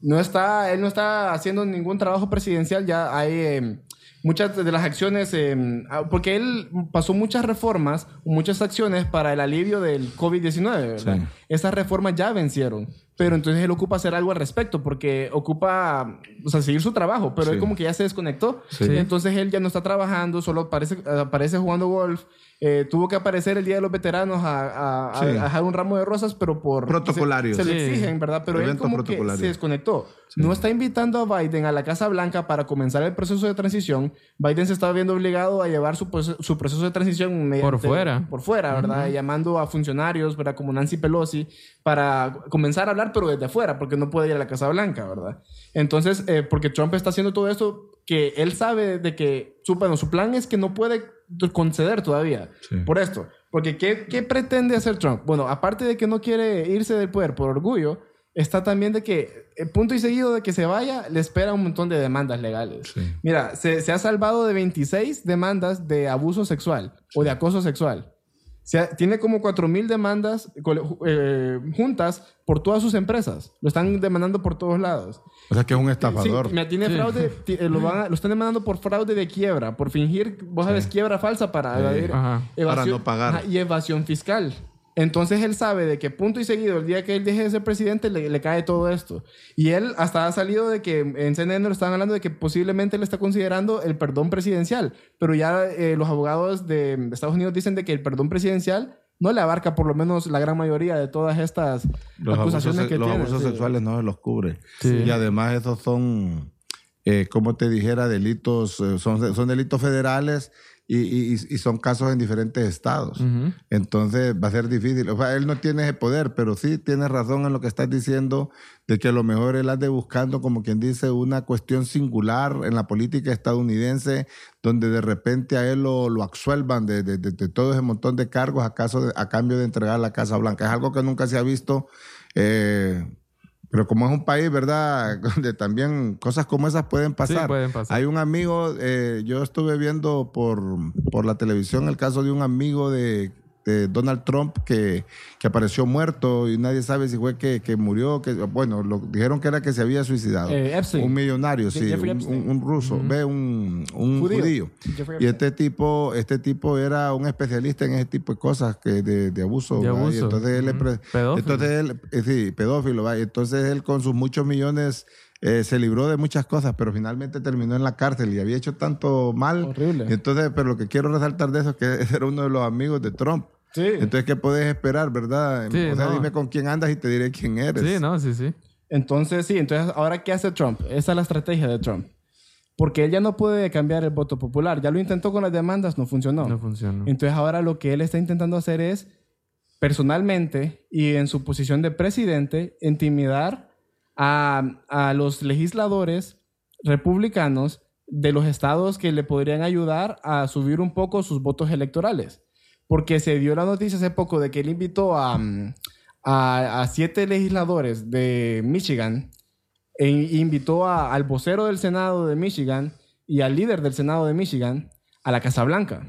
No está, él no está haciendo ningún trabajo presidencial, ya hay... eh, Muchas de las acciones, eh, ah, porque él pasó muchas reformas, muchas acciones para el alivio del COVID-19, ¿verdad? Sí. Esas reformas ya vencieron. Pero entonces él ocupa hacer algo al respecto, porque ocupa, o sea, seguir su trabajo, pero Sí. él como que ya se desconectó. Sí. Entonces él ya no está trabajando, solo aparece, aparece jugando golf. Eh, tuvo que aparecer el Día de los Veteranos a, a- Sí. a dejar un ramo de rosas, pero por... Protocolario. Se, se lo Sí. exigen, ¿verdad? Pero él como que se desconectó. No está invitando a Biden a la Casa Blanca para comenzar el proceso de transición. Biden se estaba viendo obligado a llevar su, su proceso de transición mediante- fuera. Por fuera, ¿verdad? Llamando a funcionarios, ¿verdad? Como Nancy Pelosi, para comenzar a hablar, pero desde afuera, porque no puede ir a la Casa Blanca, ¿verdad? Entonces, eh, porque Trump está haciendo todo esto que él sabe de que su, bueno, su plan es que no puede conceder todavía Sí. por esto. Porque ¿qué, ¿qué pretende hacer Trump? Bueno, aparte de que no quiere irse del poder por orgullo, está también de que, eh, punto y seguido de que se vaya, le espera un montón de demandas legales. Sí. Mira, se, se ha salvado de 26 demandas de abuso sexual o de acoso sexual. Se tiene como 4.000 demandas eh, juntas por todas sus empresas. Lo están demandando por todos lados. O sea que es un estafador. Sí, me tiene fraude, eh, lo, van a- lo están demandando por fraude de quiebra, por fingir, vos sabes, quiebra falsa para evadir- Ajá. Para no pagar. Ajá, y evasión fiscal. Entonces él sabe de que punto y seguido, el día que él deje de ser presidente, le, le cae todo esto. Y él hasta ha salido de que en CNN lo están hablando de que posiblemente le está considerando el perdón presidencial. Pero ya eh, los abogados de Estados Unidos dicen de que el perdón presidencial no le abarca por lo menos la gran mayoría de todas estas Los abusos, acusaciones que los tiene. abusos sí. sexuales no se los cubre. Sí. Y además esos son, eh, como te dijera, delitos, eh, son, son delitos federales y, y- y son casos en diferentes estados. Entonces va a ser difícil. O sea, él no tiene ese poder, pero sí tiene razón en lo que estás diciendo de que a lo mejor él ande buscando, como quien dice, una cuestión singular en la política estadounidense, donde de repente a él lo, lo absuelvan de, de- de- de todo ese montón de cargos a, caso a cambio de entregar la Casa Blanca. Es algo que nunca se ha visto. eh, pero como es un país, ¿verdad? Donde también cosas como esas pueden pasar. Sí, pueden pasar. Hay un amigo, eh, yo estuve viendo por, por la televisión el caso de un amigo de, de Donald Trump que, que apareció muerto y nadie sabe si fue que, que murió, que bueno, lo, dijeron que era que se había suicidado. Eh. Un millonario, sí, un, Epstein. un- un ruso, ve, un, un Judío. Y este tipo, este tipo era un especialista en ese tipo de cosas que de, de abuso. De. Y entonces él, Pedófilo. entonces él, eh, sí, pedófilo, ¿va? Y entonces él con sus muchos millones eh, se libró de muchas cosas, pero finalmente terminó en la cárcel y había hecho tanto mal. Horrible. Entonces, pero lo que quiero resaltar de eso es que era uno de los amigos de Trump. Sí. Entonces, ¿qué puedes esperar, verdad? Sí, o sea, no. dime con quién andas y te diré quién eres. Sí, no, sí, sí. Entonces, sí, entonces, ¿ahora qué hace Trump? Esa es la estrategia de Trump. Porque él ya no puede cambiar el voto popular. Ya lo intentó con las demandas, no funcionó. No funciona. Entonces, ahora lo que él está intentando hacer es, personalmente y en su posición de presidente, intimidar a, a los legisladores republicanos de los estados que le podrían ayudar a subir un poco sus votos electorales. Porque se dio la noticia hace poco de que él invitó a, mm, a, a siete legisladores de Michigan e invitó a- al vocero del Senado de Michigan y al líder del Senado de Michigan a la Casa Blanca.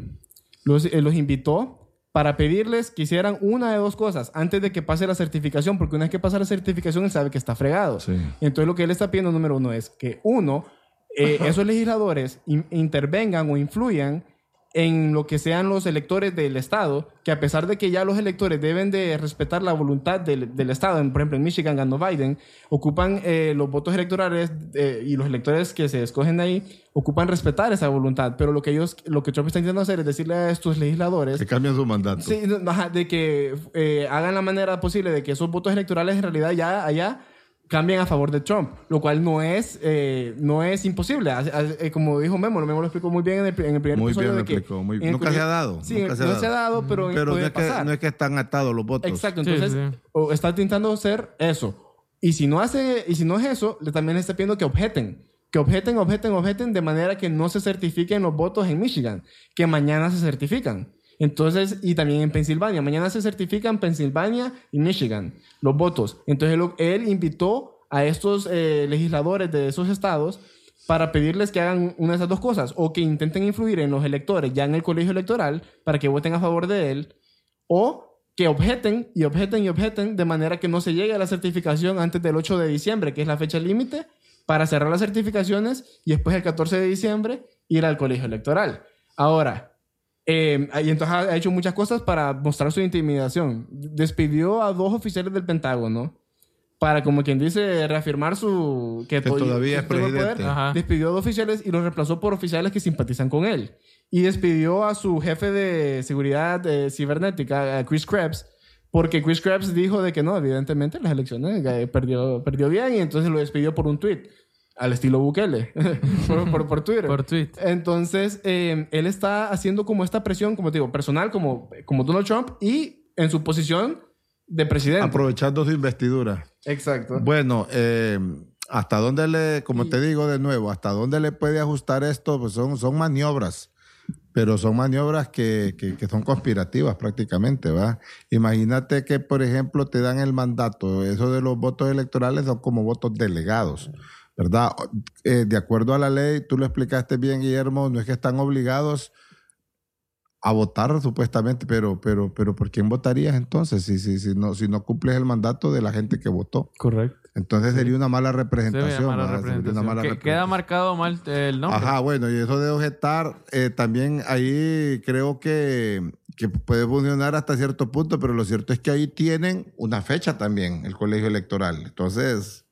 Los, eh, los invitó para pedirles que hicieran una de dos cosas antes de que pase la certificación, porque una vez que pasa la certificación, él sabe que está fregado. Sí. Entonces, lo que él está pidiendo, número uno, es que uno, eh, esos legisladores in- intervengan o influyan en lo que sean los electores del Estado, que a pesar de que ya los electores deben de respetar la voluntad del, del Estado, en- por ejemplo en Michigan ganó Biden, ocupan eh, los votos electorales eh, y los electores que se escogen ahí, ocupan respetar esa voluntad, pero lo que ellos, lo que Trump está intentando hacer es decirle a estos legisladores Que cambian su mandato. Sí, de que eh, hagan la manera posible de que esos votos electorales en realidad ya allá cambien a favor de Trump, lo cual no es, eh, no es imposible. Eh, como dijo Memo, Memo lo explicó muy bien en el, en el primer Muy episodio. bien de lo que explicó, muy- en el nunca que- se ha dado, Sí, nunca no se ha se ha dado, pero, Pero no puede es, que, pasar. no es que están atados los votos. Exacto, entonces sí. o está intentando hacer eso. Y si no hace, y si no es eso, le también está pidiendo que objeten. Que objeten, objeten, objeten de manera que no se certifiquen los votos en Michigan, que mañana se certifican. Entonces, y también en Pensilvania. Mañana se certifican Pensilvania y Michigan los votos. Entonces, él invitó a estos eh, legisladores de esos estados para pedirles que hagan una de esas dos cosas, o que intenten influir en los electores ya en el colegio electoral para que voten a favor de él, o que objeten y objeten y objeten de manera que no se llegue a la certificación antes del 8 de diciembre, que es la fecha límite, para cerrar las certificaciones y después el 14 de diciembre ir al colegio electoral. Ahora, eh, y entonces ha hecho muchas cosas para mostrar su intimidación. Despidió a dos oficiales del Pentágono para, como quien dice, reafirmar su... Que to- todavía es presidente. Ajá. Despidió a dos oficiales y los reemplazó por oficiales que simpatizan con él. Y despidió a su jefe de seguridad eh, cibernética, Chris Krebs, porque Chris Krebs dijo de que no, evidentemente las elecciones eh, perdió, perdió bien y entonces lo despidió por un tweet, al estilo Bukele, por, por, por Twitter. Por tweet. Entonces, eh, él está haciendo como esta presión, como te digo, personal, como, como Donald Trump y en su posición de presidente. Aprovechando su investidura. Exacto. Bueno, eh, hasta dónde le, como te digo de nuevo, hasta dónde le puede ajustar esto, pues son, son maniobras, pero son maniobras que, que- que son conspirativas prácticamente, ¿va? Imagínate que, por ejemplo, te dan el mandato, eso de los votos electorales son como votos delegados, ¿verdad? Eh, de acuerdo a la ley, tú lo explicaste bien, Guillermo, no es que están obligados a votar supuestamente, pero, pero, pero ¿por quién votarías entonces si, si, si, no, si no cumples el mandato de la gente que votó? Correcto. Entonces sería una mala representación. mala ¿verdad? Sería una mala representación. queda marcado mal el nombre. Ajá, bueno, y eso de objetar, eh, también ahí creo que, que puede funcionar hasta cierto punto, pero lo cierto es que ahí tienen una fecha también, el colegio electoral. Entonces,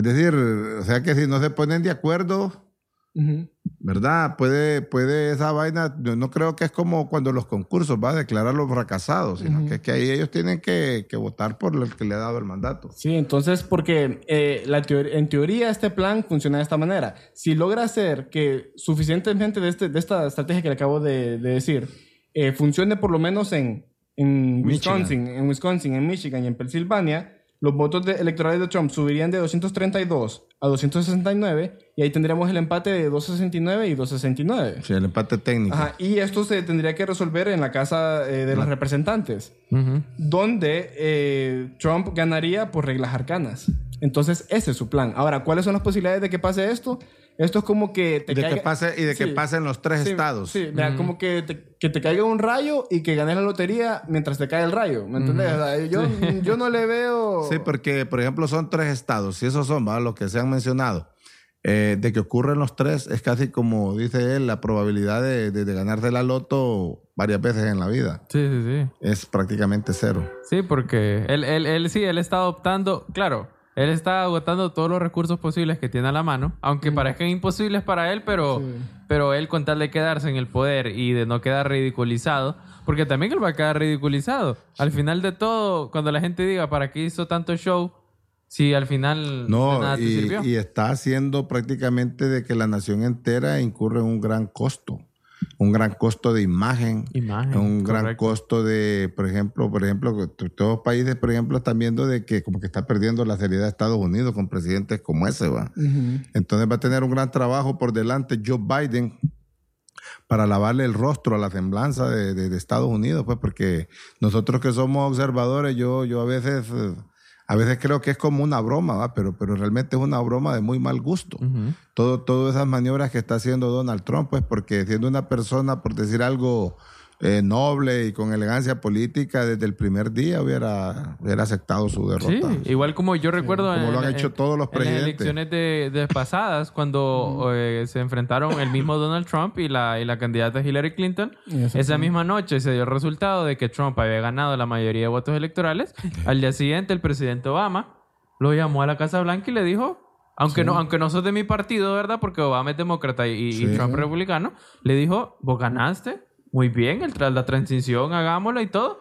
es decir, o sea que si no se ponen de acuerdo, Ujú. ¿verdad? Puede, puede esa vaina, yo no creo que es como cuando los concursos va a declarar los fracasados, sino Ujú. que es que ahí ellos tienen que, que votar por el que le ha dado el mandato. Sí, entonces, porque eh, la teor- en teoría este plan funciona de esta manera. Si logra hacer que suficientemente de, este, de esta estrategia que le acabo de, de decir eh, funcione por lo menos en, en Michigan. Wisconsin, en Wisconsin, en Michigan y en Pensilvania, los votos de- electorales de Trump subirían de 232 a 269 y ahí tendríamos el empate de 269 y 269. Sí, el empate técnico. Ajá, y esto se tendría que resolver en la Casa eh, de los Representantes donde eh, Trump ganaría por reglas arcanas. Entonces, ese es su plan. Ahora, ¿cuáles son las posibilidades de que pase esto? Esto es como que te Y de, que caiga- pase, y de que Sí. pasen los tres Sí, estados. Sí, vea, como que te, que te caiga un rayo y que ganes la lotería mientras te cae el rayo. ¿Me entiendes? O sea, yo, yo no le veo... Sí, porque, por ejemplo, son tres estados, si esos son ¿va? los que se han mencionado, eh, de que ocurren los tres, es casi como dice él, la probabilidad de, de, de ganarse la loto varias veces en la vida. Sí, sí, sí. Es prácticamente cero. Sí, porque él, él, él sí, él está adoptando, claro, él está agotando todos los recursos posibles que tiene a la mano, aunque parezcan imposibles para él, pero, Sí. pero él con tal de quedarse en el poder y de no quedar ridiculizado, porque también él va a quedar ridiculizado. Al final de todo, cuando la gente diga, ¿para qué hizo tanto show? Si al final de No, nada te y, sirvió. y está haciendo prácticamente de que la nación entera incurre en un gran costo, un gran costo de imagen, Imagen, un gran costo de, por ejemplo, por ejemplo, todos los países, por ejemplo, están viendo de que como que está perdiendo la seriedad de Estados Unidos con presidentes como ese, va. Entonces va a tener un gran trabajo por delante Joe Biden para lavarle el rostro a la semblanza de, de- de Estados Unidos, pues porque nosotros que somos observadores, yo, yo a veces, eh, a veces creo que es como una broma, ¿va? Pero, pero realmente es una broma de muy mal gusto. Todo, todas esas maniobras que está haciendo Donald Trump, pues porque siendo una persona, por decir algo, eh, noble y con elegancia política, desde el primer día hubiera, hubiera aceptado su derrota. Sí, igual como yo recuerdo Como en, lo han en- hecho todos los en las presidentes. elecciones de, de pasadas, cuando eh, se enfrentaron el mismo Donald Trump y la, y la candidata Hillary Clinton, esa misma noche se dio el resultado de que Trump había ganado la mayoría de votos electorales. Al día siguiente, el presidente Obama lo llamó a la Casa Blanca y le dijo, aunque, no, aunque no sos de mi partido, ¿verdad? Porque Obama es demócrata y, y. Trump republicano, le dijo, vos ganaste, muy bien, el, tras la transición, hagámosla y todo.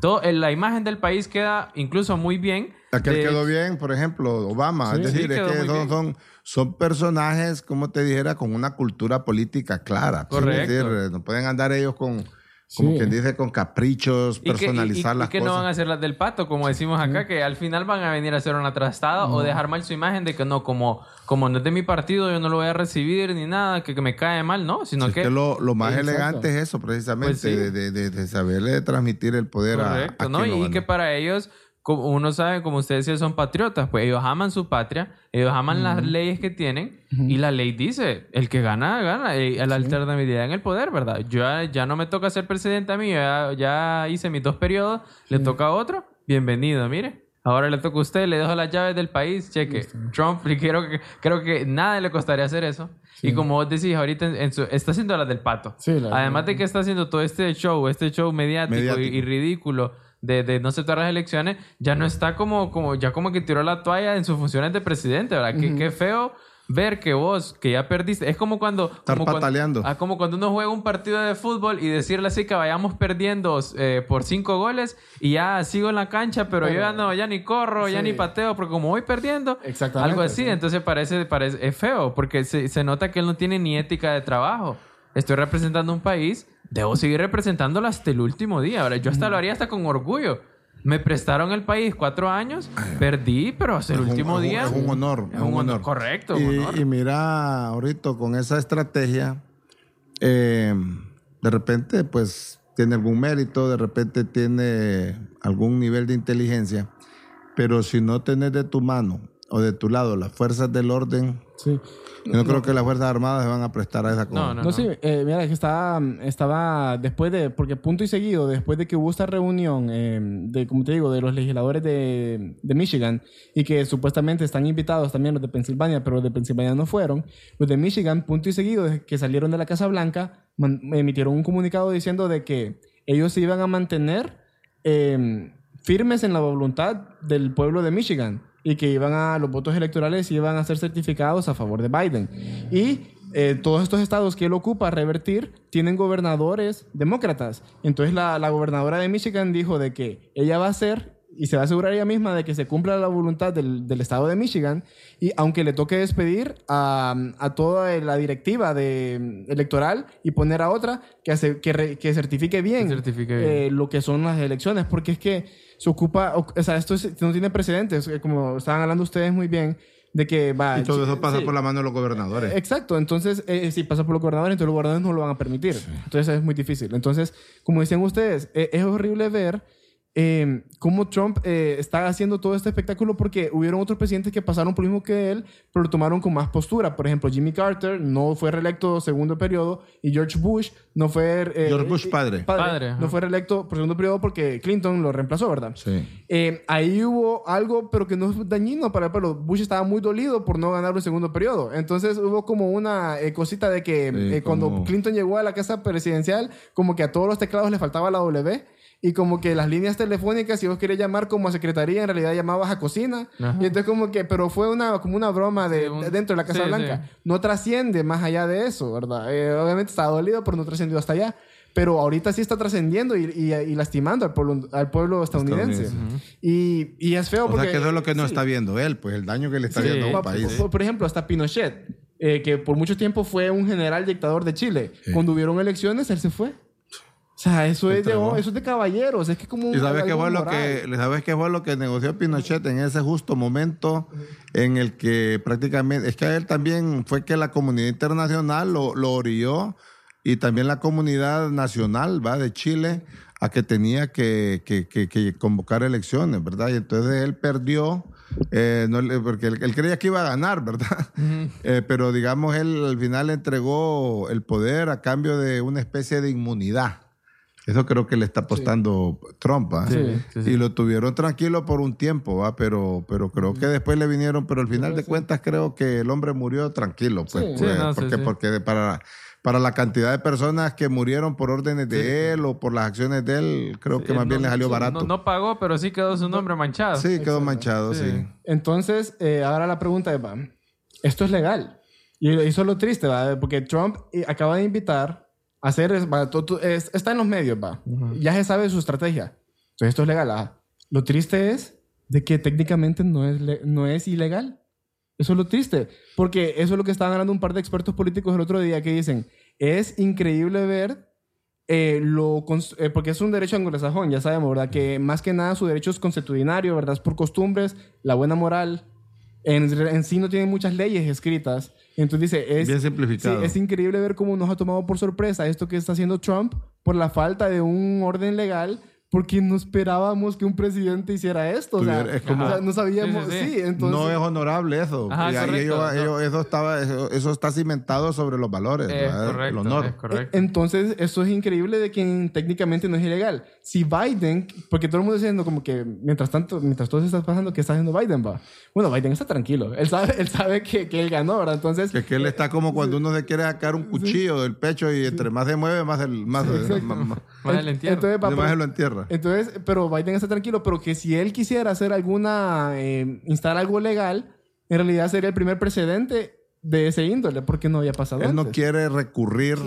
Todo, en la imagen del país queda incluso muy bien. Aquel De- quedó bien, por ejemplo, Obama. Sí, es decir, sí, es que son, son, son personajes, como te dijera, con una cultura política clara. Correcto. Es decir, eh, no pueden andar ellos con, como Sí. quien dice, con caprichos, Y que, y- personalizar y- y las que cosas. no van a hacer las del pato, como decimos acá, que al final van a venir a hacer una trastada o dejar mal su imagen de que no, como, como no es de mi partido, yo no lo voy a recibir ni nada, que, que me cae mal, ¿no? Sino Si es que... que lo, lo más Exacto. elegante es eso, precisamente, Pues sí. de, de, de- de saberle transmitir el poder a- Correcto, a, ¿no? quien lo Y que para ellos, como uno sabe, como ustedes decían, son patriotas, pues ellos aman su patria, ellos aman las leyes que tienen y la ley dice, el que gana, gana, y la alternabilidad en el poder, ¿verdad? Yo ya, ya no me toca ser presidente a mí, ya, ya hice mis dos periodos, le toca a otro, bienvenido, mire. Ahora le toca a usted, le dejo las llaves del país, cheque. Trump, y creo que, creo que nada le costaría hacer eso. Y como vos decís, ahorita en- en su- está haciendo las del pato. Sí, la- Además de que está haciendo todo este show, este show mediático, y- Mediático. y ridículo de, de no aceptar las elecciones, ya no está como, como, ya como que tiró la toalla en sus funciones de presidente, ¿verdad? Qué- Qué feo ver que vos, que ya perdiste, es como cuando... Estar como cuando- pataleando. ah, como cuando uno juega un partido de fútbol y decirle así que vayamos perdiendo eh, por cinco goles y ya sigo en la cancha, pero, yo ya no, ya ni corro, ya Sí. ni pateo, porque como voy perdiendo, Exactamente, algo así, sí. entonces parece, parece, es feo, porque se, se nota que él no tiene ni ética de trabajo. Estoy representando un país, debo seguir representándolo hasta el último día. Ahora, yo hasta lo haría hasta con orgullo. Me prestaron el país cuatro años, perdí, pero hasta el Es un- último es un- día. Es un honor. Es un honor. Correcto, Y, un honor. y mira, ahorita con esa estrategia, eh, de repente, pues tiene algún mérito, de repente tiene algún nivel de inteligencia, pero si no tenés de tu mano o de tu lado las fuerzas del orden, Sí. Yo no, creo que las fuerzas armadas se van a prestar a esa cosa. No, no. No, sí, eh, mira, que estaba, estaba después de, porque punto y seguido, después de que hubo esta reunión eh, de, como te digo, de los legisladores de, de Michigan y que supuestamente están invitados también los de Pensilvania, pero los de Pensilvania no fueron, los de Michigan, punto y seguido, desde que salieron de la Casa Blanca, man- emitieron un comunicado diciendo de que ellos se iban a mantener eh, firmes en la voluntad del pueblo de Michigan y que iban a los votos electorales iban a ser certificados a favor de Biden. Y eh, todos estos estados que él ocupa revertir tienen gobernadores demócratas. Entonces la, la gobernadora de Michigan dijo de que ella va a hacer y se va a asegurar ella misma de que se cumpla la voluntad del, del estado de Michigan y aunque le toque despedir a, a toda la directiva de, electoral y poner a otra que, hace, que, re- que certifique bien, Que certifique bien. eh, lo que son las elecciones, porque es que se ocupa, o, o sea, esto es- no tiene precedentes, eh, como estaban hablando ustedes muy bien, de que va... Y todo eso pasa sí. por la mano de los gobernadores. Exacto, entonces eh, si pasa por los gobernadores, entonces los gobernadores no lo van a permitir. Entonces es muy difícil. Entonces, como decían ustedes, eh, es horrible ver eh, cómo Trump eh, está haciendo todo este espectáculo porque hubieron otros presidentes que pasaron por lo mismo que él, pero lo tomaron con más postura. Por ejemplo, Jimmy Carter no fue reelecto segundo periodo y George Bush no fue... eh, George Bush padre. Padre, ajá. no fue reelecto por segundo periodo porque Clinton lo reemplazó, ¿verdad? Sí. Eh, ahí hubo algo, pero que no es dañino para el pueblo. Bush estaba muy dolido por no ganar el segundo periodo. Entonces hubo como una eh, cosita de que Sí, eh, cuando como- Clinton llegó a la casa presidencial, como que a todos los teclados le faltaba la W. Y como que las líneas telefónicas, si vos querías llamar como a secretaría, en realidad llamabas a cocina. Ajá. Y entonces como que, pero fue una, como una broma de, Sí, un- de dentro de la Casa sí, Blanca. sí. No trasciende más allá de eso, ¿verdad? Eh, obviamente estaba dolido, pero no trascendió hasta allá. Pero ahorita sí está trascendiendo y, y- y lastimando al pueblo, al pueblo estadounidense. Y, y es feo O porque... sea que eso es lo que no sí. está viendo él, pues el daño que le está Sí. haciendo a un país. Por, por ejemplo, hasta Pinochet, eh, que por mucho tiempo fue un general dictador de Chile. Sí. Cuando hubieron elecciones, él se fue. O sea, eso es, de, eso es de caballeros. Es que como un- ¿Y sabes qué fue lo que sabes qué fue lo que negoció Pinochet en ese justo momento en el que prácticamente es que a él también fue que la comunidad internacional lo, lo orilló y también la comunidad nacional va de Chile a que tenía que, que- que- que convocar elecciones, ¿verdad? Y entonces él perdió eh, no porque él, él creía que iba a ganar, ¿verdad? Eh, pero digamos él al final entregó el poder a cambio de una especie de inmunidad. Eso creo que le está apostando Trump, ¿va? Sí, sí, sí. Y lo tuvieron tranquilo por un tiempo, ¿va? Pero, pero creo que después le vinieron, pero al final de cuentas creo que el hombre murió tranquilo, pues, Sí. pues, Sí, no, sí, porque, sí. porque para, para la cantidad de personas que murieron por órdenes de él o por las acciones de él, creo que Eh, más bien le salió barato. No, no pagó, pero sí quedó su nombre manchado. sí, quedó manchado, sí. Sí. Entonces, eh, ahora la pregunta es, va, ¿esto es legal? Y eso es lo triste, ¿va? Porque Trump eh, acaba de invitar hacer, es- va, tú- es- está en los medios, va. Ya se sabe su estrategia. Entonces, esto es legal. Lo triste es de que técnicamente no es, no es ilegal. Eso es lo triste. Porque eso es lo que estaban hablando un par de expertos políticos el otro día que dicen, es increíble ver eh, lo eh, porque es un derecho anglosajón, ya sabemos, ¿verdad? Que más que nada su derecho es consuetudinario, ¿verdad? Es por costumbres, la buena moral. En, en sí no tiene muchas leyes escritas. Entonces dice, es, Bien simplificado. sí, es increíble ver cómo nos ha tomado por sorpresa esto que está haciendo Trump por la falta de un orden legal, porque no esperábamos que un presidente hiciera esto. O sea, Tuviera- es como- o sea, no sabíamos, Sí, sí, sí, sí. entonces... no es honorable eso. Ajá, Y ahí correcto, ellos- no. ellos- eso, estaba, eso, eso está cimentado sobre los valores, Es correcto, el honor. es correcto. Entonces, eso es increíble de que técnicamente no es ilegal. Si Biden, porque todo el mundo está diciendo como que mientras tanto, mientras todo se está pasando, ¿qué está haciendo Biden? Va? Bueno, Biden está tranquilo. Él sabe, él sabe que, que él ganó, ¿verdad? Entonces, Que, que él está como cuando uno se quiere sacar un cuchillo del pecho y entre más se mueve, más, el, más, más, más- Más el entierro. entonces, más se lo entierra. Entonces, pero Biden está tranquilo, pero que si él quisiera hacer alguna, eh, instalar algo legal, en realidad sería el primer precedente de ese índole, porque no había pasado Él no quiere recurrir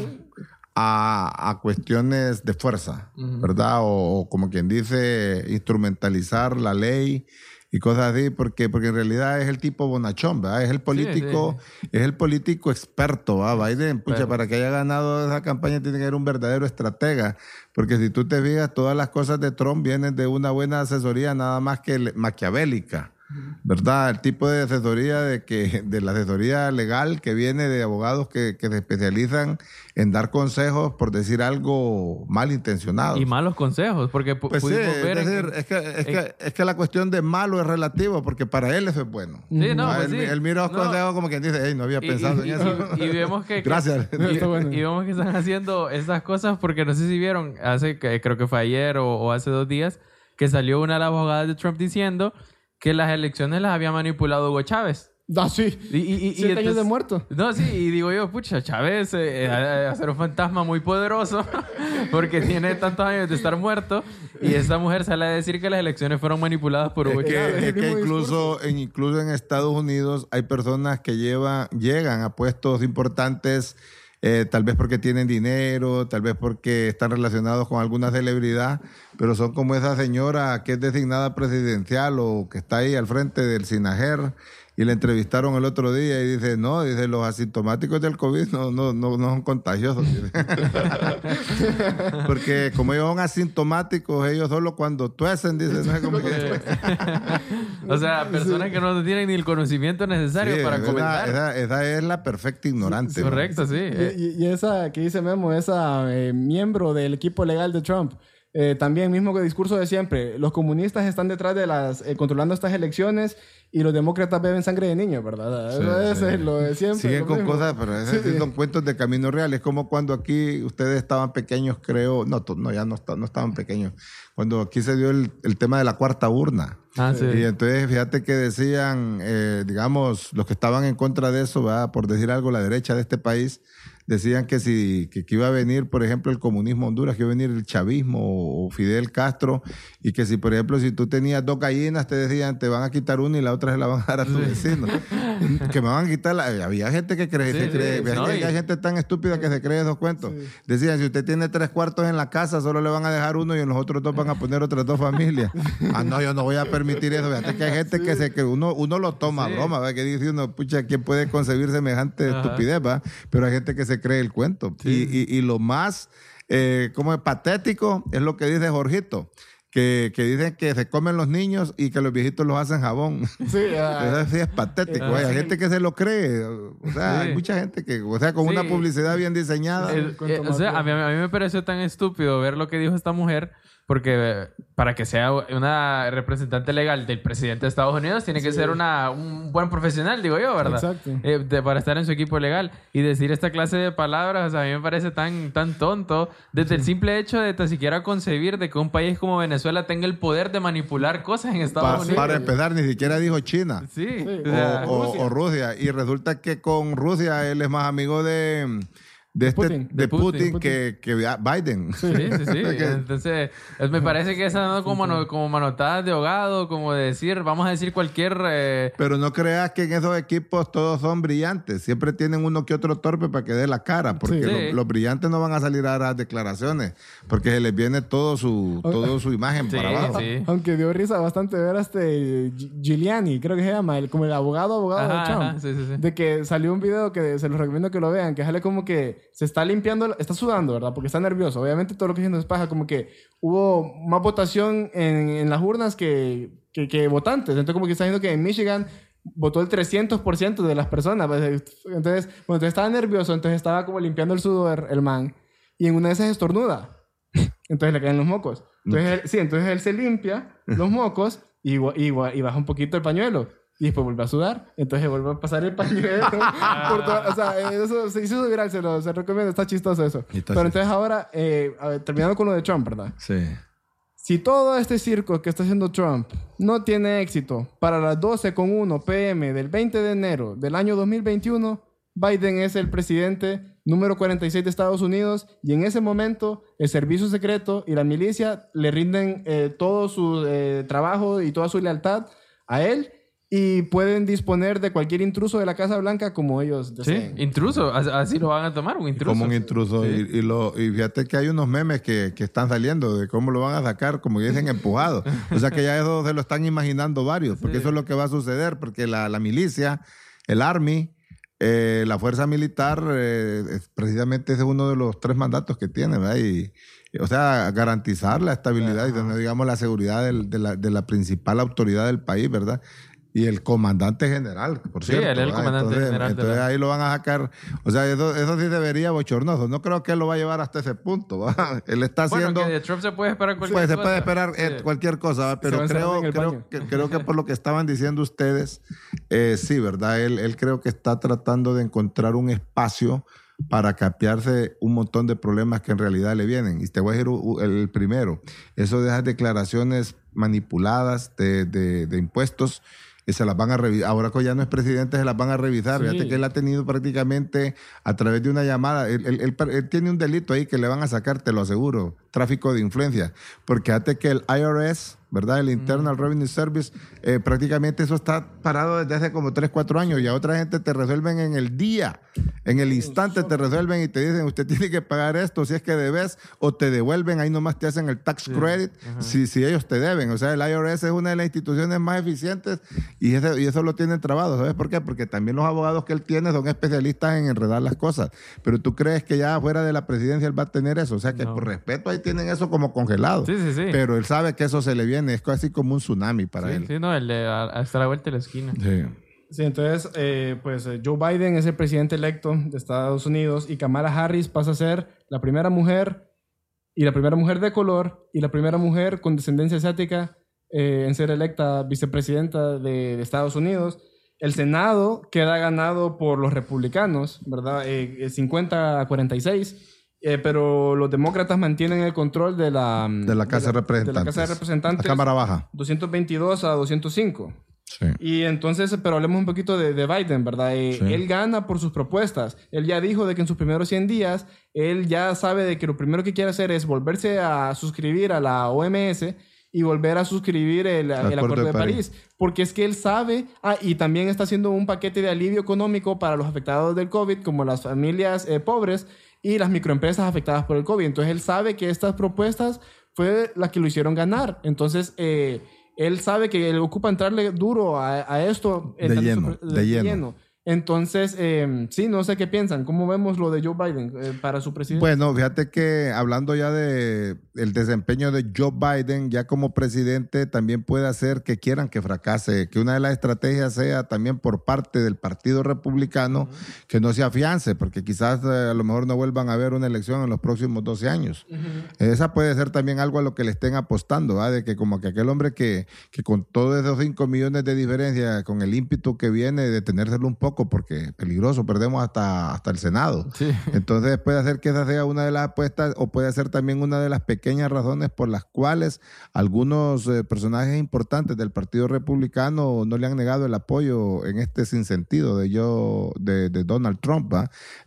a, a cuestiones de fuerza, ¿verdad? O, o como quien dice, instrumentalizar la ley y cosas así, porque, porque en realidad es el tipo bonachón, ¿verdad? Es el político, es el político experto, ¿va? Biden, pucha, Pero- para que haya ganado esa campaña tiene que ser un verdadero estratega, porque si tú te fijas, todas las cosas de Trump vienen de una buena asesoría nada más que maquiavélica. ¿Verdad? El tipo de asesoría de que de la asesoría legal que viene de abogados que, que se especializan en dar consejos por decir algo malintencionado. Y malos consejos, porque pu- Pues sí, pudimos es, ver... en- decir, es, que, es, que, es que la cuestión de malo es relativo, porque para él eso es bueno. Sí, no, Ah, pues él, sí. él mira los No. consejos como quien dice, hey, no había y, pensado y- en eso. y- y vemos que... que- Gracias. Y, bueno. y vemos que están haciendo estas cosas porque no sé si vieron, hace que creo que fue ayer o, o hace dos días, que salió una de las abogadas de Trump diciendo que las elecciones las había manipulado Hugo Chávez. Ah, sí. Y, y, y- y Siete años de muerto. No, sí, y digo yo, pucha, Chávez eh, eh, ha de ser un fantasma muy poderoso porque tiene tantos años de estar muerto y esta mujer sale a decir que las elecciones fueron manipuladas por Hugo Es Chávez. que, es que incluso, en, incluso en Estados Unidos hay personas que llevan, llegan a puestos importantes, eh, tal vez porque tienen dinero, tal vez porque están relacionados con alguna celebridad, pero son como esa señora que es designada presidencial o que está ahí al frente del Sinajer y le entrevistaron el otro día y dice, no, dice, los asintomáticos del COVID no, no, no, no son contagiosos. Porque como ellos son asintomáticos, ellos solo cuando tuesen, dicen, no es como que... o sea, personas que no tienen ni el conocimiento necesario Sí, para comentar. Esa, esa es la perfecta ignorante. ¿no? Correcto, sí. Y, y- y esa que dice Memo, esa eh, miembro del equipo legal de Trump, eh, también mismo que discurso de siempre, los comunistas están detrás de las, eh, controlando estas elecciones y los demócratas beben sangre de niños, ¿verdad? Sí, Eso es sí. eh, lo de siempre. Siguen con mismo. cosas, pero esos sí son cuentos de camino real. Es como cuando aquí ustedes estaban pequeños, creo. No, no ya no, no estaban pequeños. Cuando aquí se dio el, el tema de la cuarta urna. Ah, sí. Y entonces, fíjate que decían, eh, digamos, los que estaban en contra de eso, ¿verdad? por decir algo, la derecha de este país, decían que si que, que iba a venir, por ejemplo, el comunismo a Honduras, que iba a venir el chavismo o, o Fidel Castro, y que si, por ejemplo, si tú tenías dos gallinas, te decían, te van a quitar una y la otra se la van a dar a tu vecino. que me van a quitar la... Había gente que cree, Sí, se cree- sí, había no, gente- y- hay gente tan estúpida que se cree esos cuentos. Decían, si usted tiene tres cuartos en la casa, solo le van a dejar uno y en los otros dos van a poner otras dos familias. ah, no, yo no voy a permitir eso. Fíjate que hay gente que se que uno, uno lo toma a broma, ¿verdad? que dice uno, pucha, ¿quién puede concebir semejante Ajá. estupidez? va? Pero hay gente que se cree el cuento. Y, y- y lo más, eh, como es patético, es lo que dice Jorgito. Que, que dicen que se comen los niños y que los viejitos los hacen jabón. Sí, ah, Eso sí es patético. Ah. Hay gente que se lo cree. O sea, Sí. hay mucha gente que, o sea, con Sí. una publicidad bien diseñada. El- cuento eh, o sea, a mí, a mí me pareció tan estúpido ver lo que dijo esta mujer porque para que sea una representante legal del presidente de Estados Unidos tiene que ser una, un buen profesional, digo yo, ¿verdad? Exacto. Eh, de- para estar en su equipo legal y decir esta clase de palabras, o sea, a mí me parece tan, tan tonto desde el simple hecho de tan siquiera concebir de que un país como Venezuela tenga el poder de manipular cosas en Estados Unidos. para empezar, ni siquiera dijo China. Sí, Sí. o sea, o, o- Rusia. o Rusia. Y resulta que con Rusia él es más amigo de, de, este, Putin. de De Putin. Putin, que, que Biden. Sí, sí, sí. Entonces, es- me parece que esa no como, mano- como manotadas de ahogado, como de decir, vamos a decir cualquier... eh, Pero no creas que en esos equipos todos son brillantes. Siempre tienen uno que otro torpe para que dé la cara. Porque Sí. lo- Sí. los brillantes no van a salir a dar declaraciones. Porque se les viene todo su, todo su imagen Sí, para abajo. sí. Aunque dio risa bastante ver a este Gi- Giuliani, creo que se llama, el, como el abogado abogado Ajá, de Trump. ajá, sí, sí, sí. De que salió un video que se los recomiendo que lo vean, que sale como que se está limpiando, está sudando, ¿verdad? Porque está nervioso. Obviamente todo lo que haciendo es paja, como que hubo más votación en, en las urnas que, que, que votantes. Entonces como que está diciendo que en Michigan votó el 300% de las personas. Entonces, bueno, entonces estaba nervioso, entonces estaba como limpiando el sudor, el man. Y en una de esas estornuda. Entonces le caen los mocos. Entonces, él- sí, entonces él se limpia los mocos y, y, y baja un poquito el pañuelo. Y después vuelve a sudar. Entonces vuelve a pasar el pañuelo. por toda- o sea, eh, eso se hizo viral, se lo se recomiendo. Está chistoso eso. Está Pero entonces ahora, eh, a ver, terminando con lo de Trump, ¿verdad? Sí. Si todo este circo que está haciendo Trump no tiene éxito para las 12.1 pm del 20 de enero del año 2021, Biden es el presidente número 46 de Estados Unidos y en ese momento el servicio secreto y la milicia le rinden eh, todo su eh, trabajo y toda su lealtad a él y pueden disponer de cualquier intruso de la Casa Blanca como ellos Sí, deseen. intruso, as- así lo van a tomar, un intruso. Como un intruso. Sí. Y, y lo, y fíjate que hay unos memes que, que están saliendo de cómo lo van a sacar, como dicen empujado. O sea que ya eso se lo están imaginando varios, porque Sí. eso es lo que va a suceder, porque la, la milicia, el Army, eh, la fuerza militar, eh, es- precisamente ese es uno de los tres mandatos que tiene, ¿verdad? Y, y, o sea, garantizar la estabilidad y tener, digamos, la seguridad del- de, la, de la principal autoridad del país, ¿verdad? Y el comandante general, por Sí, cierto. él es el comandante entonces, general de entonces la- ahí lo van a sacar. O sea, eso, eso sí debería bochornoso. No creo que él lo va a llevar hasta ese punto. ¿va? Él está haciendo. de Trump se puede esperar cualquier Pues se cosa. puede esperar eh, Sí. cualquier cosa, ¿va? Se pero creo, creo, que, creo que por lo que estaban diciendo ustedes, eh, sí, ¿verdad? Él, él creo que está tratando de encontrar un espacio para capearse un montón de problemas que en realidad le vienen. Y te voy a decir el primero, eso de esas declaraciones manipuladas de, de- de impuestos. Y se las van a revisar. Ahora que ya no es presidente, se las van a revisar. Sí. Fíjate que él ha tenido prácticamente a través de una llamada. Él, él- él- él tiene un delito ahí que le van a sacar, te lo aseguro. Tráfico de influencia. Porque fíjate que el IRS, ¿verdad? El Internal Revenue Service, eh, prácticamente eso está parado desde hace como 3, 4 años. Y a otra gente te resuelven en el día. En el instante te resuelven y te dicen, usted tiene que pagar esto si es que debes, o te devuelven, ahí nomás te hacen el tax credit si, si ellos te deben. O sea, el IRS es una de las instituciones más eficientes y, ese- y eso lo tienen trabado. ¿Sabes por qué? Porque también los abogados que él tiene son especialistas en enredar las cosas. Pero tú crees que ya fuera de la presidencia él va a tener eso. O sea, que No. por respeto ahí tienen eso como congelado. Sí, sí, sí. Pero él sabe que eso se le viene. Es casi como un tsunami para Sí, él. sí, no, el de hasta la vuelta de la esquina. Sí. Sí, entonces, eh, pues eh, Joe Biden es el presidente electo de Estados Unidos y Kamala Harris pasa a ser la primera mujer y la primera mujer de color y la primera mujer con descendencia asiática eh, en ser electa vicepresidenta de, de Estados Unidos. El Senado queda ganado por los republicanos, ¿verdad? Eh, eh, 50 a 46. Eh, pero los demócratas mantienen el control de la, De la Casa de Representantes. De la Casa de La Representantes. Cámara Baja. 222 a 205. Sí. Y entonces, pero hablemos un poquito de, de Biden, ¿verdad? Eh, Sí. Él gana por sus propuestas. Él ya dijo de que en sus primeros 100 días, él ya sabe de que lo primero que quiere hacer es volverse a suscribir a la OMS y volver a suscribir el, el Acuerdo, de, París. Porque es que él sabe, ah, y también está haciendo un paquete de alivio económico para los afectados del COVID, como las familias eh, pobres y las microempresas afectadas por el COVID. Entonces, él sabe que estas propuestas fue las que lo hicieron ganar. Entonces, eh, él sabe que él ocupa entrarle duro a, a esto. De lleno, su- de lleno. Entonces, eh, sí, no sé qué piensan. ¿Cómo vemos lo de Joe Biden eh, para su presidente? Bueno, fíjate que hablando ya de el desempeño de Joe Biden ya como presidente, también puede hacer que quieran que fracase, que una de las estrategias sea también por parte del Partido Republicano que no se afiance, porque quizás eh, a lo mejor no vuelvan a haber una elección en los próximos 12 años. Esa puede ser también algo a lo que le estén apostando, ¿va? de que como que aquel hombre que, que con todos esos 5 millones de diferencia, con el ímpetu que viene de tenérselo un poco, porque es peligroso, perdemos hasta, hasta el Senado. Entonces puede hacer que esa sea una de las apuestas o puede ser también una de las pequeñas razones por las cuales algunos eh, personajes importantes del Partido Republicano no le han negado el apoyo en este sinsentido de yo de, Donald Trump,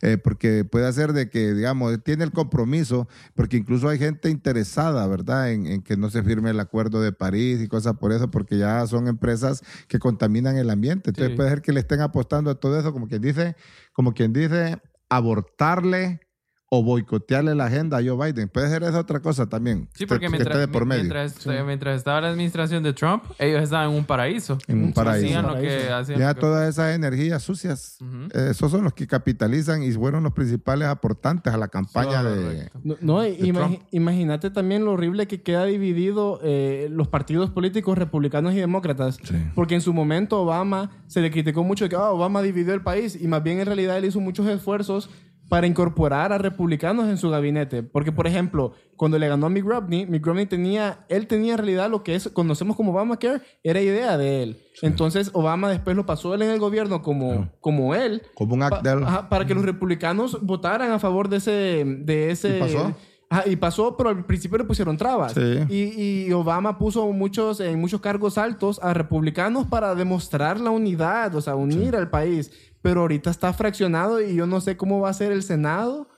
eh, porque puede hacer de que, digamos, tiene el compromiso, porque incluso hay gente interesada, ¿verdad?, en, que no se firme el acuerdo de París y cosas por eso, porque ya son empresas que contaminan el ambiente. Entonces puede ser que le estén apostando a todo eso, como quien dice, como quien dice, abortarle o boicotearle la agenda a Joe Biden. Puede ser esa otra cosa también. Sí, porque mientras, estaba la administración de Trump, ellos estaban en un paraíso. En un paraíso. ya todas esas energías sucias, esos son los que capitalizan y fueron los principales aportantes a la campaña de... No, imagínate también lo horrible que queda dividido eh, los partidos políticos republicanos y demócratas. Porque en su momento Obama se le criticó mucho de que ah, Obama dividió el país y más bien en realidad él hizo muchos esfuerzos para incorporar a republicanos en su gabinete. Porque, por ejemplo, cuando le ganó a Mitt Romney, Mitt Romney tenía, él tenía en realidad lo que es, conocemos como Obamacare, era idea de él. Entonces, Obama después lo pasó él en el gobierno como, como él. Como un acto Para que los republicanos votaran a favor de ese... De ese ¿Y pasó? y pasó, pero al principio le pusieron trabas. Y, y, Obama puso muchos, en muchos cargos altos a republicanos para demostrar la unidad, o sea, unir al país pero ahorita está fraccionado y yo no sé cómo va a ser el Senado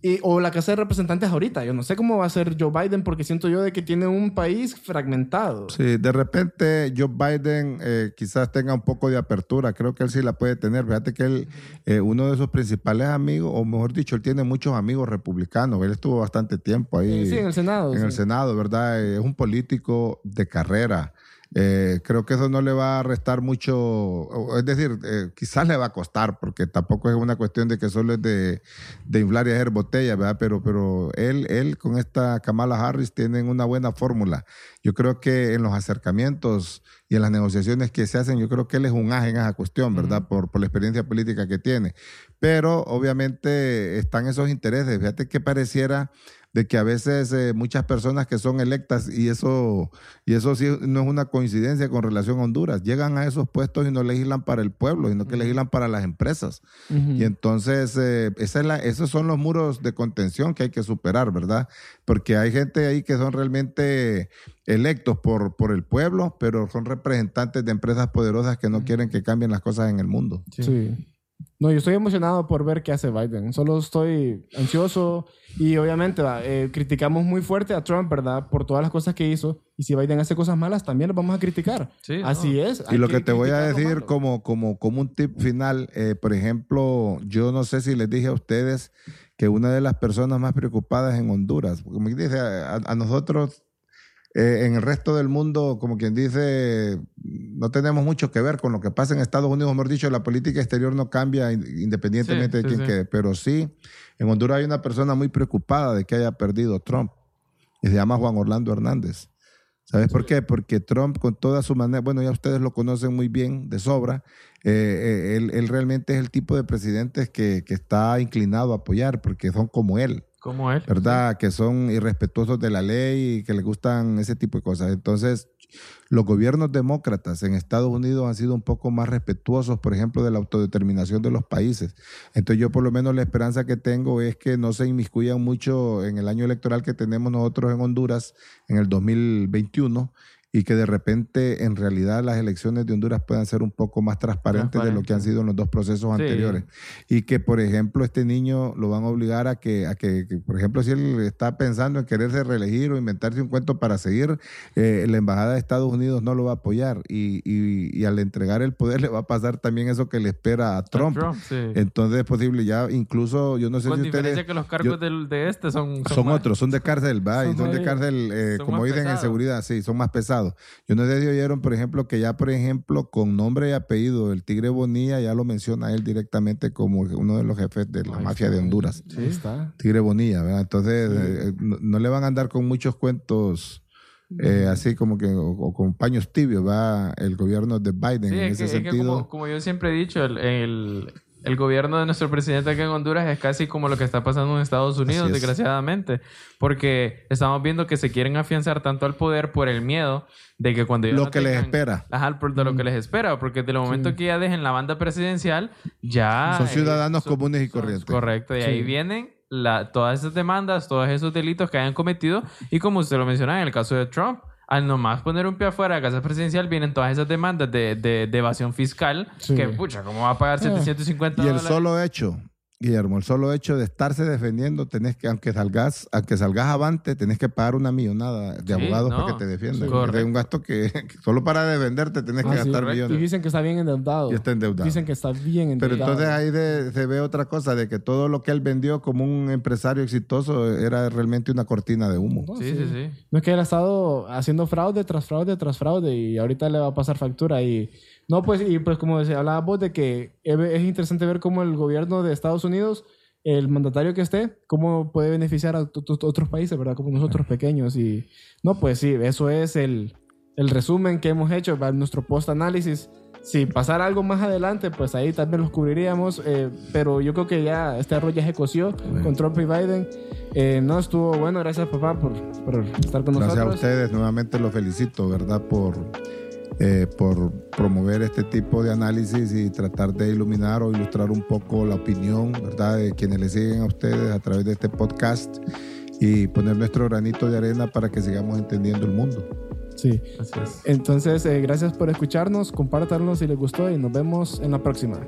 y, o la Casa de Representantes ahorita. Yo no sé cómo va a ser Joe Biden porque siento yo de que tiene un país fragmentado. Sí, de repente Joe Biden eh, quizás tenga un poco de apertura. Creo que él sí la puede tener. Fíjate que él, eh, uno de sus principales amigos, o mejor dicho, él tiene muchos amigos republicanos. Él estuvo bastante tiempo ahí. Sí, en el Senado. En el Senado, ¿verdad? Es un político de carrera. Eh, creo que eso no le va a restar mucho, es decir, eh, quizás le va a costar, porque tampoco es una cuestión de que solo es de, de inflar y hacer botella, ¿verdad? Pero, pero él, él con esta Kamala Harris tienen una buena fórmula. Yo creo que en los acercamientos y en las negociaciones que se hacen, yo creo que él es un ángel en esa cuestión, ¿verdad? por, por la experiencia política que tiene. Pero obviamente están esos intereses. Fíjate que pareciera de que a veces eh, muchas personas que son electas, y eso, y eso sí no es una coincidencia con relación a Honduras, llegan a esos puestos y no legislan para el pueblo, sino que legislan para las empresas. Y entonces, eh, esa es la, esos son los muros de contención que hay que superar, ¿verdad? Porque hay gente ahí que son realmente electos por, por el pueblo, pero son representantes de empresas poderosas que no quieren que cambien las cosas en el mundo. sí. No, yo estoy emocionado por ver qué hace Biden. Solo estoy ansioso y obviamente eh, criticamos muy fuerte a Trump, ¿verdad? Por todas las cosas que hizo. Y si Biden hace cosas malas, también lo vamos a criticar. Sí, Así es. Y lo que, te voy a decir como, como, como un tip final, eh, por ejemplo, yo no sé si les dije a ustedes que una de las personas más preocupadas en Honduras, porque me dice, a nosotros eh, en el resto del mundo, como quien dice, no tenemos mucho que ver con lo que pasa en Estados Unidos. Mejor dicho, la política exterior no cambia independientemente de quién quede. Pero sí, en Honduras hay una persona muy preocupada de que haya perdido Trump. Y se llama Juan Orlando Hernández. ¿Sabes por qué? Porque Trump, con toda su manera, bueno, ya ustedes lo conocen muy bien, de sobra, eh, eh, él, realmente es el tipo de presidente que, que está inclinado a apoyar, porque son como él. Como él. ¿Verdad? Que son irrespetuosos de la ley y que les gustan ese tipo de cosas. Entonces, los gobiernos demócratas en Estados Unidos han sido un poco más respetuosos, por ejemplo, de la autodeterminación de los países. Entonces, yo por lo menos la esperanza que tengo es que no se inmiscuyan mucho en el año electoral que tenemos nosotros en Honduras en el 2021 y que de repente en realidad las elecciones de Honduras puedan ser un poco más transparentes de lo que han sido en los dos procesos anteriores. Y que, por ejemplo, este niño lo van a obligar a que, a que, por ejemplo, si él está pensando en quererse reelegir o inventarse un cuento para seguir, eh, la Embajada de Estados Unidos no lo va a apoyar. Y, y, al entregar el poder le va a pasar también eso que le espera a Trump. Entonces es posible ya, incluso, yo no sé Con si diferencia que los cargos de este son... Son, otros, son de cárcel, va, y son de cárcel, eh, como dicen en seguridad, sí, son más pesados. Pasado. Yo no sé si oyeron, por ejemplo, que ya, por ejemplo, con nombre y apellido, el Tigre Bonilla ya lo menciona él directamente como uno de los jefes de la Ahí mafia está. de Honduras. Ahí está. Tigre Bonilla, ¿verdad? Entonces, eh, no, no le van a andar con muchos cuentos eh, así como que, o, o con paños tibios, va el gobierno de Biden Sí, en es que, ese es que sentido. como, como yo siempre he dicho, el, el, el gobierno de nuestro presidente aquí en Honduras es casi como lo que está pasando en Estados Unidos, es. desgraciadamente. Porque estamos viendo que se quieren afianzar tanto al poder por el miedo de que cuando ellos Lo no que les espera. Ajá, por de lo que les espera. Porque de lo momento que ya dejen la banda presidencial, ya... Son eh, ciudadanos son- comunes y corrientes. Correcto. Y ahí vienen la, todas esas demandas, todos esos delitos que hayan cometido. Y como usted lo mencionaba en el caso de Trump, al nomás poner un pie afuera de la casa presidencial, vienen todas esas demandas de, de, de evasión fiscal. Sí. Que, pucha, ¿cómo va a pagar 750 Y el dólares? solo hecho, Guillermo, el solo hecho de estarse defendiendo, tenés que, aunque salgas, aunque salgas avante, tenés que pagar una millonada de Sí, abogados no. para que te defiendan. Es un gasto que, que solo para defenderte tenés que Ah, sí, gastar correcto. Y millones. dicen que está bien endeudado. Y está endeudado. Dicen que está bien Pero endeudado. entonces ahí de- se ve otra cosa, de que todo lo que él vendió como un empresario exitoso era realmente una cortina de humo. No, Sí, sí, sí. No es que él ha estado haciendo fraude tras fraude tras fraude y ahorita le va a pasar factura y no pues y pues como hablaba vos de que es es interesante ver cómo el gobierno de Estados Unidos el mandatario que esté cómo puede beneficiar a otros países verdad como nosotros pequeños. Y no pues sí eso es el, el resumen que hemos hecho para nuestro post análisis si pasara algo más adelante pues ahí también los cubriríamos eh, pero yo creo que ya este arroz ya se coció con Trump y Biden. Eh, no estuvo bueno. Gracias papá por, por estar con Gracias a nosotros. ustedes, nuevamente los felicito, ¿verdad? Por, eh, por promover este tipo de análisis y tratar de iluminar o ilustrar un poco la opinión, ¿verdad?, de quienes le siguen a ustedes a través de este podcast y poner nuestro granito de arena para que sigamos entendiendo el mundo. Sí. Así es. Entonces, eh, gracias por escucharnos, compártanos si les gustó y nos vemos en la próxima.